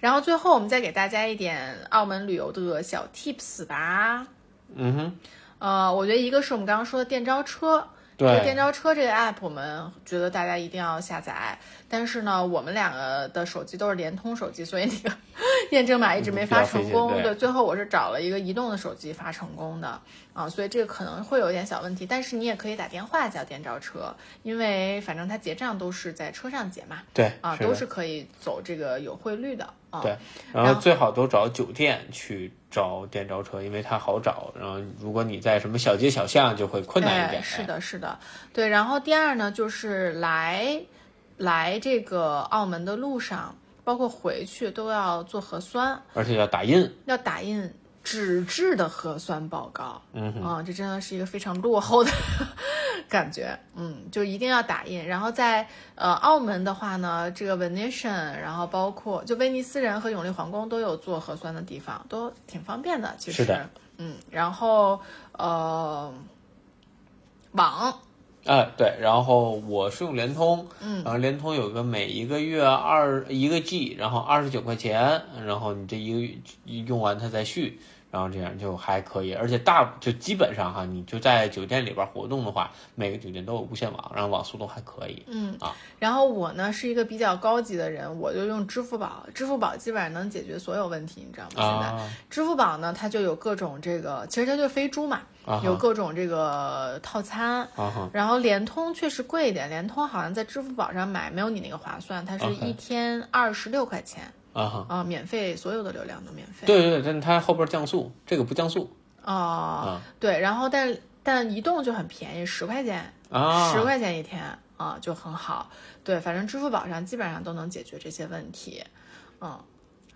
然后最后我们再给大家一点澳门旅游的小 tips 吧。嗯哼，呃，我觉得一个是我们刚刚说的电召车，这个电对，招车这个 app 我们觉得大家一定要下载，但是呢，我们两个的手机都是联通手机，所以那个 验证码一直没发成功。对最后我是找了一个移动的手机发成功的啊，所以这个可能会有一点小问题，但是你也可以打电话叫电召车，因为反正它结账都是在车上结嘛，对啊，的都是可以走这个有汇率的啊。对，然后最好都找酒店去招电召车，因为它好找。然后如果你在什么小街小巷，就会困难一点。哎是的，是的，对。然后第二呢，就是来来这个澳门的路上，包括回去都要做核酸，而且要打印。要打印纸质的核酸报告。嗯哼，啊、这真的是一个非常落后的感觉。嗯，就一定要打印。然后在呃澳门的话呢，这个 Venetian，然后包括就威尼斯人和永利皇宫都有做核酸的地方，都挺方便的。其实，是的嗯，然后呃网。啊，对，然后我是用联通，嗯然后联通有个每一个月二一个 G，然后二十九块钱，然后你这一个月用完它再续，然后这样就还可以，而且大就基本上哈，你就在酒店里边活动的话，每个酒店都有无线网，然后网速都还可以。嗯啊，然后我呢是一个比较高级的人，我就用支付宝，支付宝基本上能解决所有问题，你知道吗？现在、啊支付宝呢，它就有各种这个，其实它就是飞猪嘛，啊有各种这个套餐。然后联通确实贵一点，联通好像在支付宝上买没有你那个划算，它是一天二十六块钱啊哈，啊、免费，所有的流量都免费。对对对，但是它后边降速，这个不降速哦、对，然后但但移动就很便宜，十块钱，啊，十块钱一天啊、就很好。对，反正支付宝上基本上都能解决这些问题。嗯，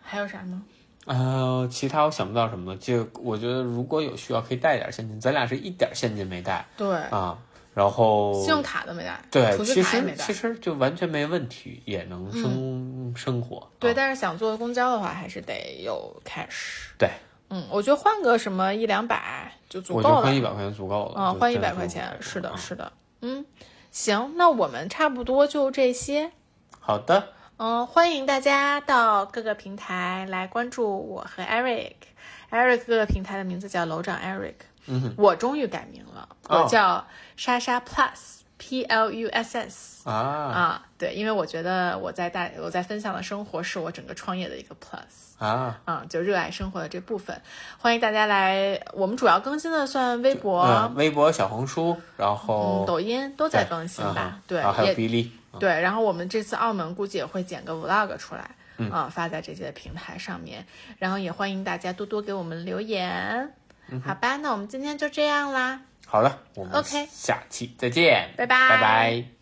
还有啥吗？呃，其他我想不到什么了。就我觉得如果有需要，可以带点现金。咱俩是一点现金没带对，啊，然后信用卡都没带，对，储其蓄卡也没带实其。实就完全没问题，也能生、生活。对，啊但是想坐公交的话，还是得有 cash。对，嗯，我觉得换个什么一两百就足够了我觉得换。一百块钱足够了。嗯，换一百块钱，是的，啊是的。嗯，行，那我们差不多就这些。好的，嗯，欢迎大家到各个平台来关注我和 Eric。Eric 各个平台的名字叫楼长 Eric。嗯，我终于改名了，哦。我叫莎莎 Plus。P L U S S 啊，啊，对，因为我觉得我在大我在分享的生活是我整个创业的一个 plus 啊，啊，就热爱生活的这部分，欢迎大家来，我们主要更新的算微博、嗯，微博、小红书，然后嗯、抖音都在更新吧，对，还有哔哩，对，然后我们这次澳门估计也会剪个 vlog 出来，嗯、发在这些平台上面。然后也欢迎大家多多给我们留言。好吧，那我们今天就这样啦，好了，我们 OK 下期再见，拜拜。拜拜。